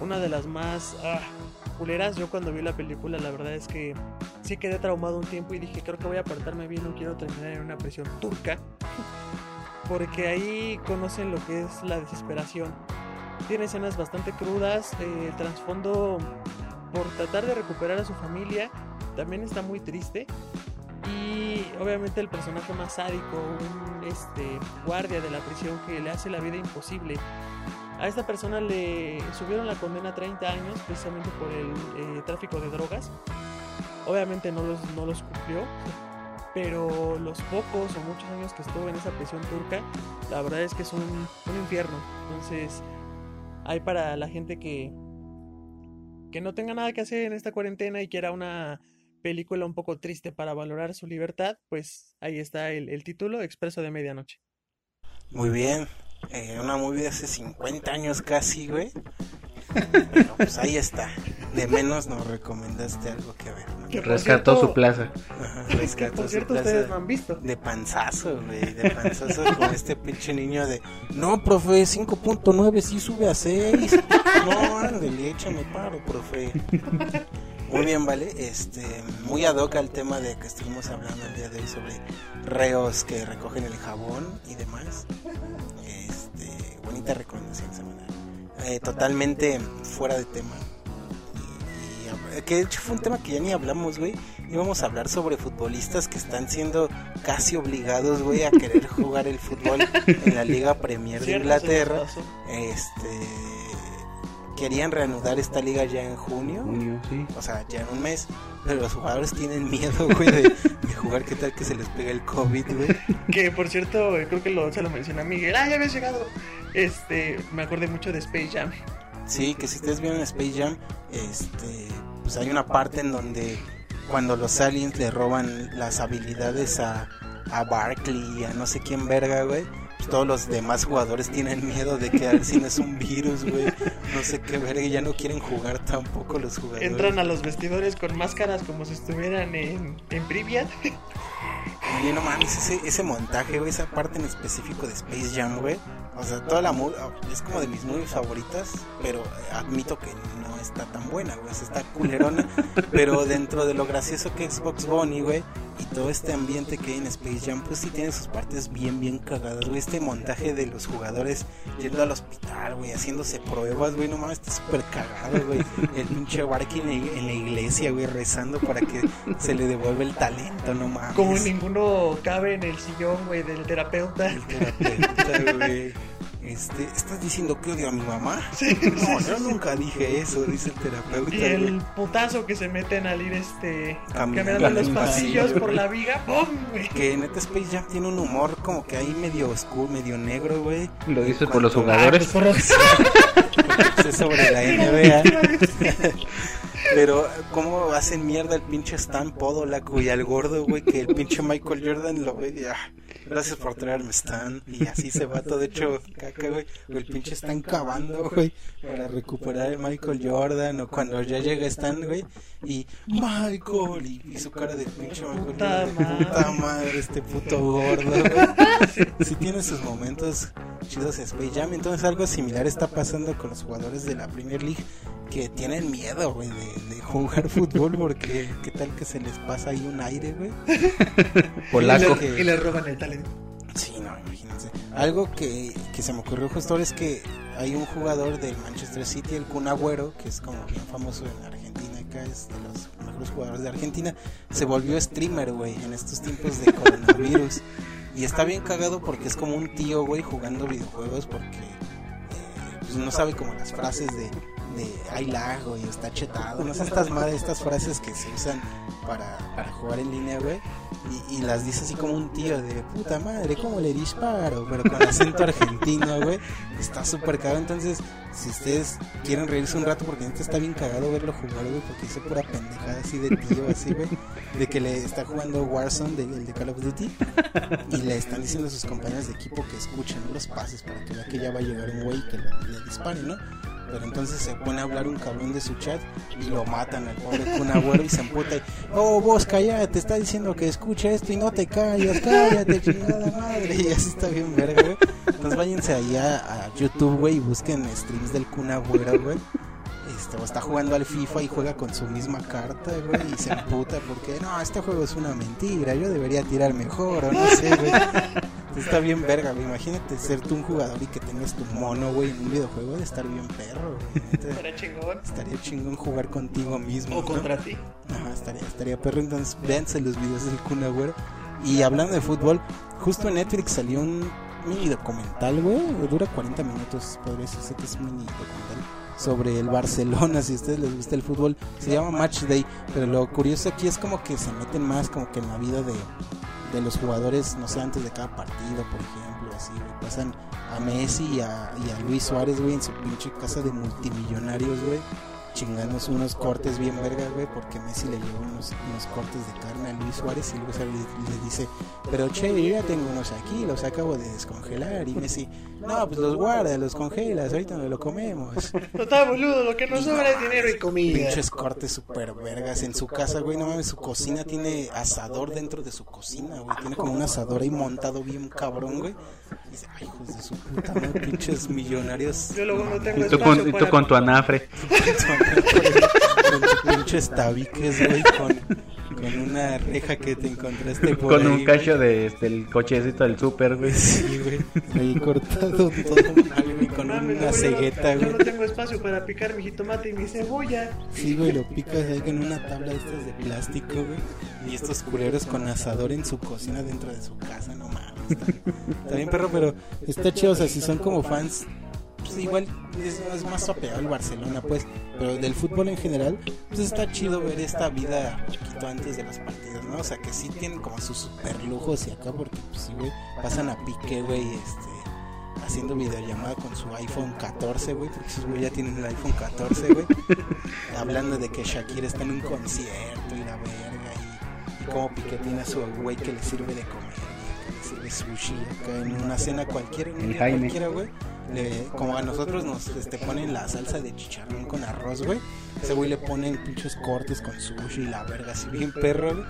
Una de las más ah, culeras. Yo cuando vi la película, la verdad es que sí quedé traumado un tiempo y dije, creo que voy a apartarme bien, no quiero terminar en una prisión turca. Porque ahí conocen lo que es la desesperación. Tiene escenas bastante crudas. eh, el trasfondo por tratar de recuperar a su familia también está muy triste. Y obviamente el personaje más sádico, un este, guardia de la prisión que le hace la vida imposible. A esta persona le subieron la condena a 30 años precisamente por el eh, tráfico de drogas. Obviamente no los, no los cumplió, pero los pocos o muchos años que estuvo en esa prisión turca, la verdad es que es un, un infierno. Entonces, hay para la gente que, que no tenga nada que hacer en esta cuarentena y quiera una película un poco triste para valorar su libertad, pues ahí está el, el título, Expreso de Medianoche. Muy bien. Eh, una movie de hace 50 años casi, güey. Pero, pues ahí está. De menos nos recomendaste algo que ver. ¿no? Que por Rescató cierto- su plaza. Ajá, Que rescató por su cierto plaza ustedes no han visto. De panzazo, güey. De panzazo con este pinche niño de. No, profe, 5.9 sí sube a 6. No, ándale, échame paro, profe. Muy bien, vale. Este, muy ad hoc al tema de que estuvimos hablando el día de hoy sobre reos que recogen el jabón y demás. Este, bonita recomendación semanal. Eh, totalmente fuera de tema. Y- y- que de hecho fue un tema que ya ni hablamos, güey. Íbamos a hablar sobre futbolistas que están siendo casi obligados, güey, a querer jugar el fútbol en la Liga Premier de Inglaterra. Este querían reanudar esta liga ya en junio. Junio, sí. O sea, ya en un mes. Pero los jugadores tienen miedo, güey, de, de jugar. ¿Qué tal que se les pega el COVID, güey? Que por cierto, eh, creo que lo, se lo menciona Miguel. Ah, ya habías llegado. Este, me acordé mucho de Space Jam. Sí, que si ustedes vieron Space Jam, este, pues hay una parte en donde cuando los aliens le roban las habilidades a, a Barkley y a no sé quién verga, güey. Todos los demás jugadores tienen miedo de que al cine es un virus, güey. No sé qué verga, ya no quieren jugar tampoco los jugadores. Entran a los vestidores con máscaras como si estuvieran en, en Pripyat. Oye, no mames, ese, ese montaje, güey, esa parte en específico de Space Jam, güey. O sea, toda la movie es como de mis movies favoritas, pero admito que no está tan buena, güey. o sea, está culerona, pero dentro de lo gracioso que es Box Bunny, güey, y todo este ambiente que hay en Space Jam, pues sí tiene sus partes bien, bien cagadas, güey. Este montaje de los jugadores yendo al hospital, güey, haciéndose pruebas, güey, no mames, está súper cagado, güey. El pinche Barky en, la- en la iglesia, güey, rezando para que se le devuelva el talento, no mames. Como ninguno cabe en el sillón, güey, del terapeuta. El terapeuta, güey. Este, ¿Estás diciendo que odio a mi mamá? no, yo nunca dije eso, dice el terapeuta. Y el güey. putazo que se meten al ir este Caminando los pasillos pasillo, por güey. la viga. ¡Pum! güey! Que neta Space Jam tiene un humor como que ahí medio oscuro, medio negro, güey. Lo dices por los jugadores. Ah, pues por los- es sobre la NBA. Pero cómo hacen mierda el pinche Stan Podolak y al gordo, güey, que el pinche Michael Jordan lo ve y ah, gracias por traerme Stan. Y así se va todo hecho caca, güey. El pinche Stan cavando, güey, para recuperar el Michael Jordan. O cuando ya llega Stan, güey, y Michael, y, y su cara de pinche Michael Puta madre. Puta madre, este puto gordo, güey. Sí tiene sus momentos chidos Space Jam. Entonces algo similar está pasando con los jugadores de la Premier League que tienen miedo, güey, de, de jugar fútbol porque qué tal que se les pasa ahí un aire, güey. Polaco. Que- Y le roban el talento. Sí, no, imagínense. Algo que, que se me ocurrió justo ahora es que hay un jugador del Manchester City, el Kun Agüero, que es como bien famoso en Argentina, acá es de los mejores jugadores de Argentina, se volvió streamer, güey, en estos tiempos de coronavirus. Y está bien cagado porque es como un tío, güey, jugando videojuegos porque eh, pues no sabe como las frases de, de hay lag, güey, está chetado, no estas madres, estas frases que se usan para, jugar en línea, güey. Y, las dice así como un tío de puta madre, ¿cómo le disparo? Pero con acento argentino, güey. Está súper cagado. Entonces, si ustedes quieren reírse un rato, porque neta está bien cagado verlo jugar, güey, porque dice pura pendejada así de tío, así, güey. De que le está jugando Warzone, de, el de Call of Duty. Y le están diciendo a sus compañeros de equipo que escuchen los pases para que vea que ya va a llegar un güey que le, le dispare, ¿no? Pero entonces se pone a hablar un cabrón de su chat y lo matan al pobre Kun Agüero y se emputa y, oh vos callate, te está diciendo que escucha esto y no te callas, cállate, chingada madre. Y así está bien verga, güey. Entonces váyanse ahí a, YouTube, güey, y busquen streams del Kun Agüero, güey. Este, está jugando al FIFA y juega con su misma carta, güey, y se emputa porque, no, este juego es una mentira, yo debería tirar mejor, o no sé, güey. Está bien verga, güey. Imagínate ser tú un jugador y que tengas tu mono, güey, en un videojuego de estar bien perro, güey. Estaría chingón. Estaría chingón jugar contigo mismo. O ¿no? contra ti. Ajá, estaría, estaría perro. Entonces, véanse los videos del Kun Agüero. Y hablando de fútbol, justo en Netflix salió un mini documental, güey. Dura 40 minutos, podría decirse que es un mini documental sobre el Barcelona, si a ustedes les gusta el fútbol. Se llama Match Day, pero lo curioso aquí es como que se meten más como que en la vida de, de los jugadores, no sé, antes de cada partido, por ejemplo, así, güey. Pasan a Messi y a, Luis Suárez, güey, en su pinche casa de multimillonarios, güey. Chingándose unos cortes bien verga, güey, porque Messi le llevó unos, unos cortes de carne a Luis Suárez y luego se le, le dice, pero che, yo ya tengo unos aquí, los acabo de descongelar. Y Messi, no, pues los guarda, los congelas, ahorita no lo comemos. Total, boludo, lo que nos sobra es dinero y comida. Pinches cortes super vergas en su casa, güey. No mames, su cocina tiene asador dentro de su cocina, güey. Tiene como un asador ahí montado bien cabrón, güey. Y dice, ay, hijos de su puta madre, pinches millonarios. Yo luego no tengo Y tú con, y tú para- con tu anafre. con tus pinches tabiques, güey. Con, con una reja que te encontraste por Con ahí, un cacho de, este, el cochecito del súper, güey. Sí, güey. Ahí cortado todo güey. Con una no, yo cegueta, Yo güey. no tengo espacio para picar mi jitomate y mi cebolla. Sí, güey, lo picas ahí con una tabla de estas de plástico, güey. Y estos culeros con asador en su cocina dentro de su casa, no mames. Está, está bien, perro, pero está chido. O sea, si son como fans, pues igual es, es más apegado al Barcelona, pues. Pero del fútbol en general, pues está chido ver esta vida un poquito antes de los partidos, ¿no? O sea, que sí tienen como sus super lujos y acá, porque, pues sí, güey, pasan a pique, güey, este haciendo videollamada con su iPhone 14, güey, porque esos güey ya tienen el iPhone 14, güey. Hablando de que Shakira está en un concierto y la verga y, y cómo Piqué tiene a su güey que le sirve de comer que le sirve sushi acá en una cena cualquiera, en un El día cualquiera, güey. Le- como a nosotros nos este, ponen la salsa de chicharrón con arroz, güey. Ese güey le ponen pinches cortes con sushi y la verga, así bien perro, güey.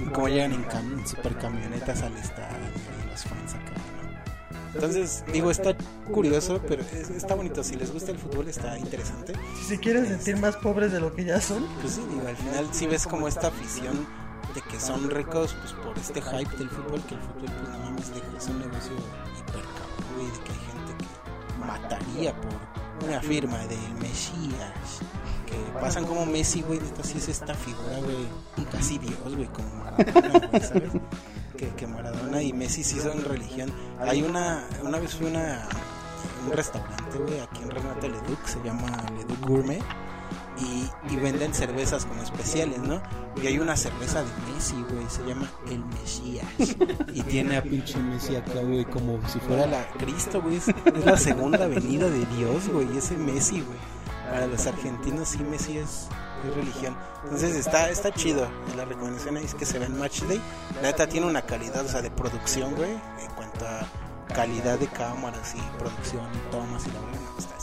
Y Como llegan en, cam en super camionetas al estadio y los fans acá, ¿no? Entonces, digo, está curioso, pero es- está bonito. Si les gusta el fútbol, está interesante. Si se quieren sentir más pobres de lo que ya son. Pues sí, digo, al final sí ves como esta afición de que son ricos pues por este hype del fútbol, que el fútbol pues no mames, deja- es un negocio hiper cabrón, güey, de que hay gente que mataría por una firma del Mesías. Que pasan como Messi, güey, neta sí es esta figura, güey, casi Dios, güey, como Maradona, ¿sabes? Que, que Maradona y Messi sí son religión. Hay una, una vez fui a un restaurante, güey, aquí en Renato Leduc, se llama Leduc Gourmet y, y venden cervezas como especiales, ¿no? Y hay una cerveza de Messi, güey, se llama El Mesías. Y tiene a pinche Messi acá, güey, como si fuera la Cristo, güey. Es, es la segunda venida de Dios, güey, ese Messi, güey. Para los argentinos sí Messi es, es religión. Entonces está, está chido. La recomendación es que se ve en Match Day. La neta tiene una calidad, o sea, de producción, güey, en cuanto a calidad de cámaras y producción y tomas y la verdad, no, está.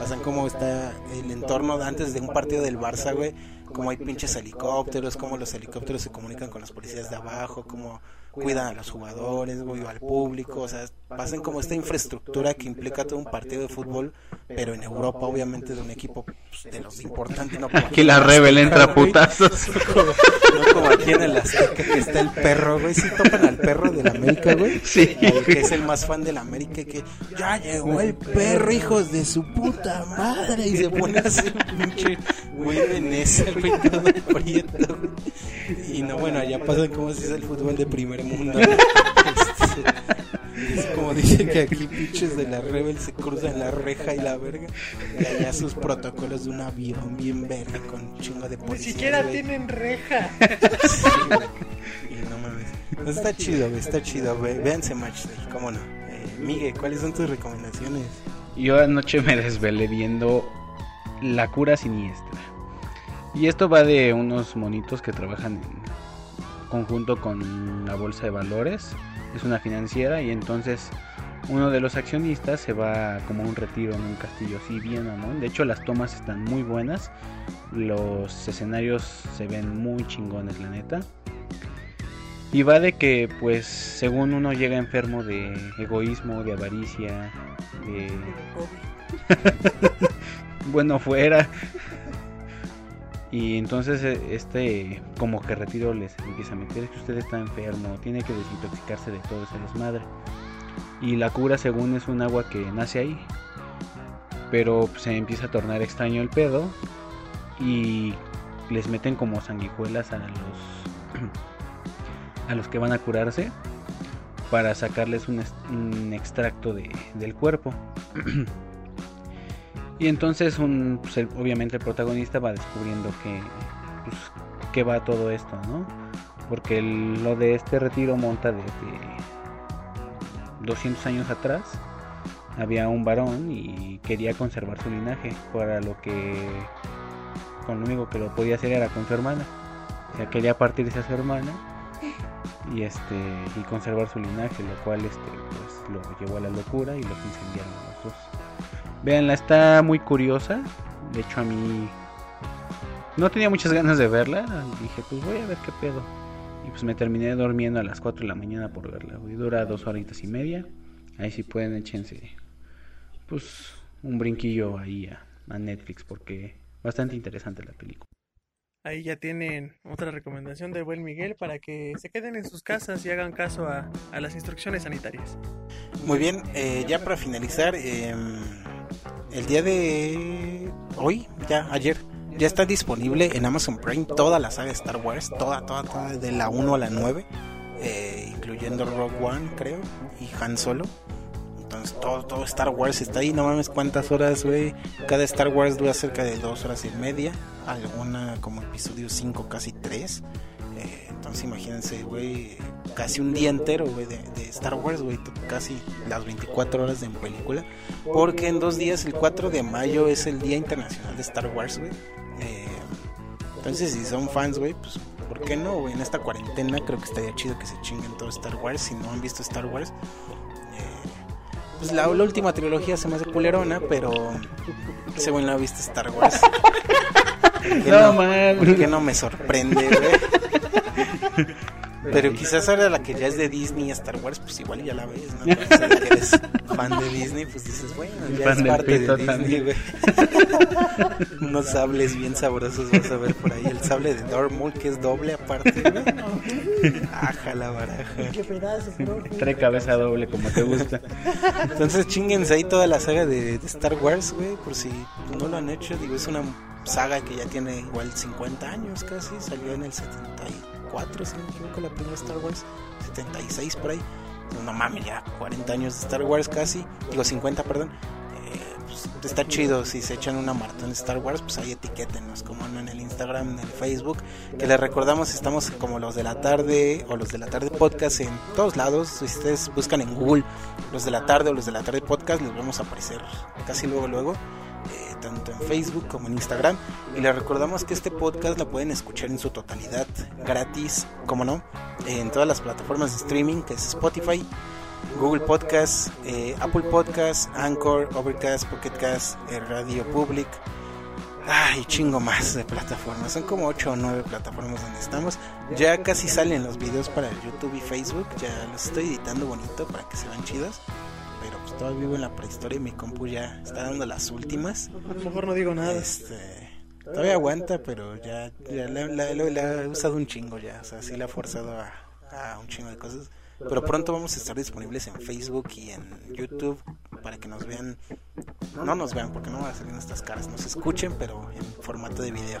Pasan como está el entorno antes de un partido del Barça, güey. Como hay pinches helicópteros, como los helicópteros se comunican con las policías de abajo, como cuidan a los jugadores, güey, o al público. O sea, pasan como esta infraestructura que implica todo un partido de fútbol, pero en Europa, obviamente, de un equipo pues, de los importantes. No Aquí la Rebel entra putazos. No como aquí en el Azteca que está el perro, güey. Sí topan al perro del América, güey. Sí. Que es el más fan del América y que ya llegó el perro, hijos de su puta madre. Y se pone así un pinche güey de Nesa, güey, todo prieto, güey. Y no, bueno, allá pasan como si es el fútbol de primer Este, es como dicen que aquí pinches de la Rebel se cruzan la reja y la verga. Y allá sus protocolos de un avión bien verga con un chingo de Ni policía. siquiera tienen reja. Y no mames. Pues está chido, güey, está chido. Ve, véanse Match Day, cómo no. Eh, Miguel, ¿cuáles son tus recomendaciones? Yo anoche me desvelé viendo La cura siniestra. Y esto va de unos monitos que trabajan en conjunto con la bolsa de valores. Es una financiera y entonces uno de los accionistas se va como a un retiro en un castillo así bien mamón. De hecho las tomas están muy buenas. Los escenarios se ven muy chingones la neta. Y va de que pues según uno llega enfermo de egoísmo, de avaricia, de bueno fuera. Y entonces eh, este como que retiro les empieza a meter es que usted está enfermo, tiene que desintoxicarse de todo ese desmadre. Y la cura según es un agua que nace ahí. Pero se empieza a tornar extraño el pedo y les meten como sanguijuelas a los a los que van a curarse para sacarles un, un extracto de- del cuerpo. y entonces un, pues, obviamente el protagonista va descubriendo que, pues, va todo esto, ¿no? Porque lo de este retiro monta desde 200 años atrás. Había un varón y quería conservar su linaje. Para lo que con lo único que lo podía hacer era con su hermana. O sea, quería partirse a su hermana y este y conservar su linaje, lo cual este pues lo llevó a la locura y los incendiaron los dos. Veanla, está muy curiosa. De hecho a mí no tenía muchas ganas de verla. Dije, pues voy a ver qué pedo. Y pues me terminé durmiendo a las 4 de la mañana por verla. güey. Dura dos horitas y media. Ahí sí pueden échense pues un brinquillo ahí a, a Netflix porque bastante interesante la película. Ahí ya tienen otra recomendación del buen Miguel para que se queden en sus casas y hagan caso a, a las instrucciones sanitarias. Muy bien, eh, ya para finalizar, eh, el día de hoy, ya ayer, ya está disponible en Amazon Prime toda la saga de Star Wars, toda, toda, toda, de la 1 a la 9, eh, incluyendo Rogue One, creo, y Han Solo. Entonces todo, Star Wars está ahí, no mames cuántas horas, güey. Cada Star Wars dura cerca de dos horas y media, alguna como episodio 5, casi 3. Imagínense, güey, casi un día entero, güey, de, de Star Wars, güey, casi las 24 horas de película. Porque en dos días, el 4 de mayo, es el Día Internacional de Star Wars, güey. Eh, entonces, si son fans, güey, pues, ¿por qué no, güey? En esta cuarentena creo que estaría chido que se chinguen todo Star Wars. Si no han visto Star Wars, eh, pues la, la última trilogía se me hace culerona, pero no ha visto Star Wars. ¿Por qué No, no, man. ¿Por qué no me sorprende, güey? Pero quizás ahora la que ya es de Disney Star Wars, pues igual ya la ves, ¿no? Entonces, ahora que eres fan de Disney, pues dices, bueno, ya Fan es parte de Disney, güey. Unos sables bien sabrosos vas a ver por ahí. El sable de Dormul, que es doble aparte, güey. Aja la baraja. Trae cabeza doble como te gusta. Entonces chinguense ahí toda la saga de, de Star Wars, güey, por si no lo han hecho. Digo, es una saga que ya tiene igual 50 años casi. Salió en el 74, si no me equivoco, la primera Star Wars. 76 por ahí. No mames, ya 40 años de Star Wars casi. Digo, 50, perdón. Eh, pues, está chido si se echan una maratón de Star Wars, pues ahí etiquétenos como en el Instagram, en el Facebook. Que les recordamos, estamos como los de la tarde o los de la tarde podcast en todos lados. Si ustedes buscan en Google los de la tarde o los de la tarde podcast, les vamos a aparecer casi luego, luego. Tanto en Facebook como en Instagram. Y les recordamos que este podcast lo pueden escuchar en su totalidad gratis, como no, en todas las plataformas de streaming, que es Spotify, Google Podcast, eh, Apple Podcast, Anchor, Overcast, Pocket Cast, eh, Radio Public. Ay, chingo más de plataformas. Son como 8 o 9 plataformas donde estamos. Ya casi salen los videos para YouTube y Facebook. Ya los estoy editando bonito para que se vean chidos. Todavía vivo en la prehistoria y mi compu ya está dando las últimas. A lo mejor no digo nada. Este, todavía aguanta, pero ya, ya la, la- la- la he usado un chingo ya. O sea, sí la he forzado a, a un chingo de cosas. Pero pronto vamos a estar disponibles en Facebook y en YouTube para que nos vean. No nos vean porque no van a salir nuestras caras. Nos escuchen, pero en formato de video.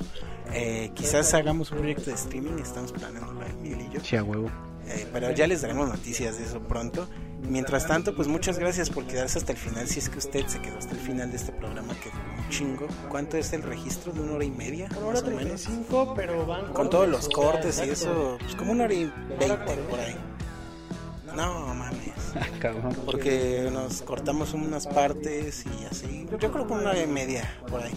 Eh, quizás hagamos un proyecto de streaming. Estamos planeándolo en Miguel y yo. Sí, a huevo. Eh, pero ya les daremos noticias de eso pronto. Mientras tanto, pues muchas gracias por quedarse hasta el final. Si es que usted se quedó hasta el final de este programa, que un chingo. ¿Cuánto es el registro? ¿De una hora y media? Una hora más o menos. 35, pero van Con todos los cortes y eso, pues como una hora y veinte por ahí. No mames. Ah. Porque nos cortamos unas partes y así. Yo creo que una hora y media por ahí.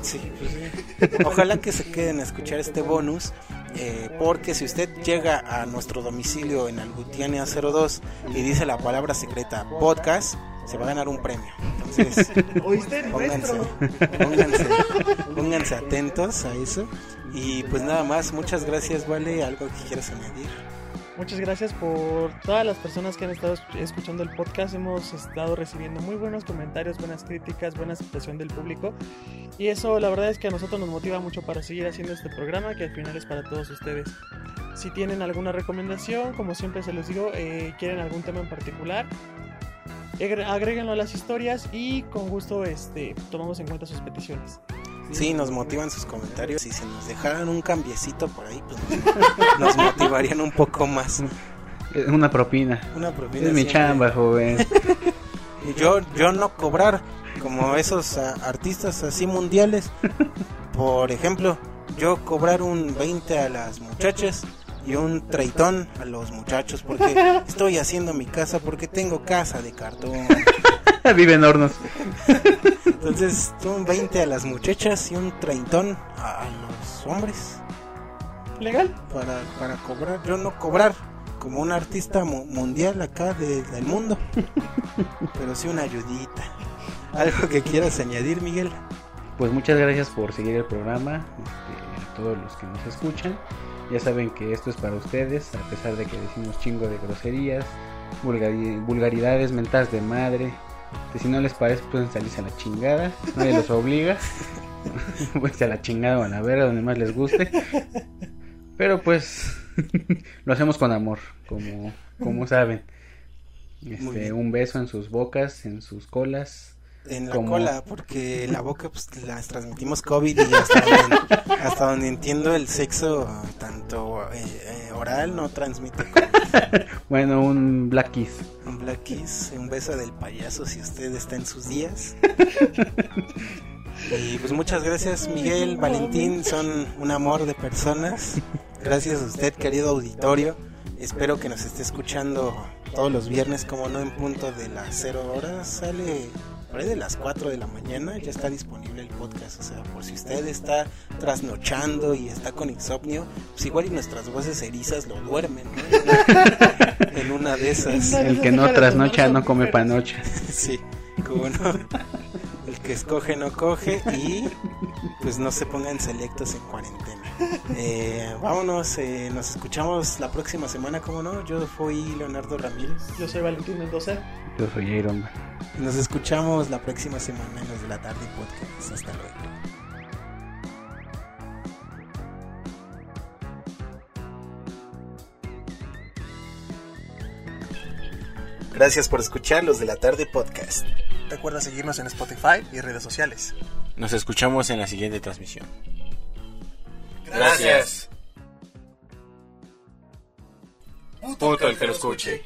Sí, pues sí. Ojalá que se queden a escuchar este bonus. Eh, porque si usted llega a nuestro domicilio en Algutiania 02 y dice la palabra secreta podcast, se va a ganar un premio. Entonces, ¿Oíste? pónganse, Nuestro. pónganse, pónganse atentos a eso. Y pues nada más, muchas gracias, Vale. ¿Algo que quieras añadir? Muchas gracias por todas las personas que han estado escu- escuchando el podcast. Hemos estado recibiendo muy buenos comentarios, buenas críticas, buena aceptación del público. Y eso la verdad es que a nosotros nos motiva mucho para seguir haciendo este programa que al final es para todos ustedes. Si tienen alguna recomendación, como siempre se los digo, eh, quieren algún tema en particular, agréguenlo a las historias y con gusto este, tomamos en cuenta sus peticiones. Sí, nos motivan sus comentarios y si nos dejaran un cambiecito por ahí, pues nos, motivarían un poco más. Es Una propina. Una propina Es mi siempre. chamba, joven. Y Yo, yo no cobrar como esos ah, artistas así mundiales. Por ejemplo, yo cobrar un 20 a las muchachas y un treitón a los muchachos porque estoy haciendo mi casa porque tengo casa de cartón. Vive en hornos. Entonces, un 20 a las muchachas y un treintón a los hombres. ¿Legal? para, para cobrar, yo no cobrar como un artista mu- mundial acá de- del mundo, pero sí una ayudita. ¿Algo que quieras añadir, Miguel? Pues muchas gracias por seguir el programa. este, a todos los que nos escuchan. Ya saben que esto es para ustedes, a pesar de que decimos chingo de groserías, vulgari- vulgaridades, mentas de madre. Que si no les parece, pueden salirse a la chingada. Nadie los obliga. pues a la chingada o a la verga, donde más les guste. Pero pues lo hacemos con amor, como, como saben. Este, un beso en sus bocas, en sus colas. En la Como- cola, porque la boca pues las transmitimos COVID y hasta donde, hasta donde entiendo el sexo, tanto eh, eh, oral, no transmite COVID. Bueno, un black kiss. Un black kiss, un beso del payaso si usted está en sus días. Y pues muchas gracias Miguel, Valentín, son un amor de personas. Gracias a usted querido auditorio. Espero que nos esté escuchando todos los viernes, como no en punto de las 0 horas. Sale por ahí de las 4 de la mañana, ya está disponible el podcast. O sea, por si usted está trasnochando y está con insomnio, pues igual y nuestras voces erizas lo duermen, ¿no? En una de esas. El que no trasnocha no come panocha. Sí, como no. Que escoge no coge y pues no se pongan selectos en cuarentena. Eh, vámonos, eh, nos escuchamos la próxima semana, como no. Yo fui Leonardo Ramírez. Yo soy Valentín Mendoza. Yo soy Iron nos escuchamos la próxima semana en los de la tarde podcast. Hasta luego. Gracias por escuchar los de la tarde podcast. Recuerda seguirnos en Spotify y redes sociales. Nos escuchamos en la siguiente transmisión. Gracias. Puto el que lo escuche.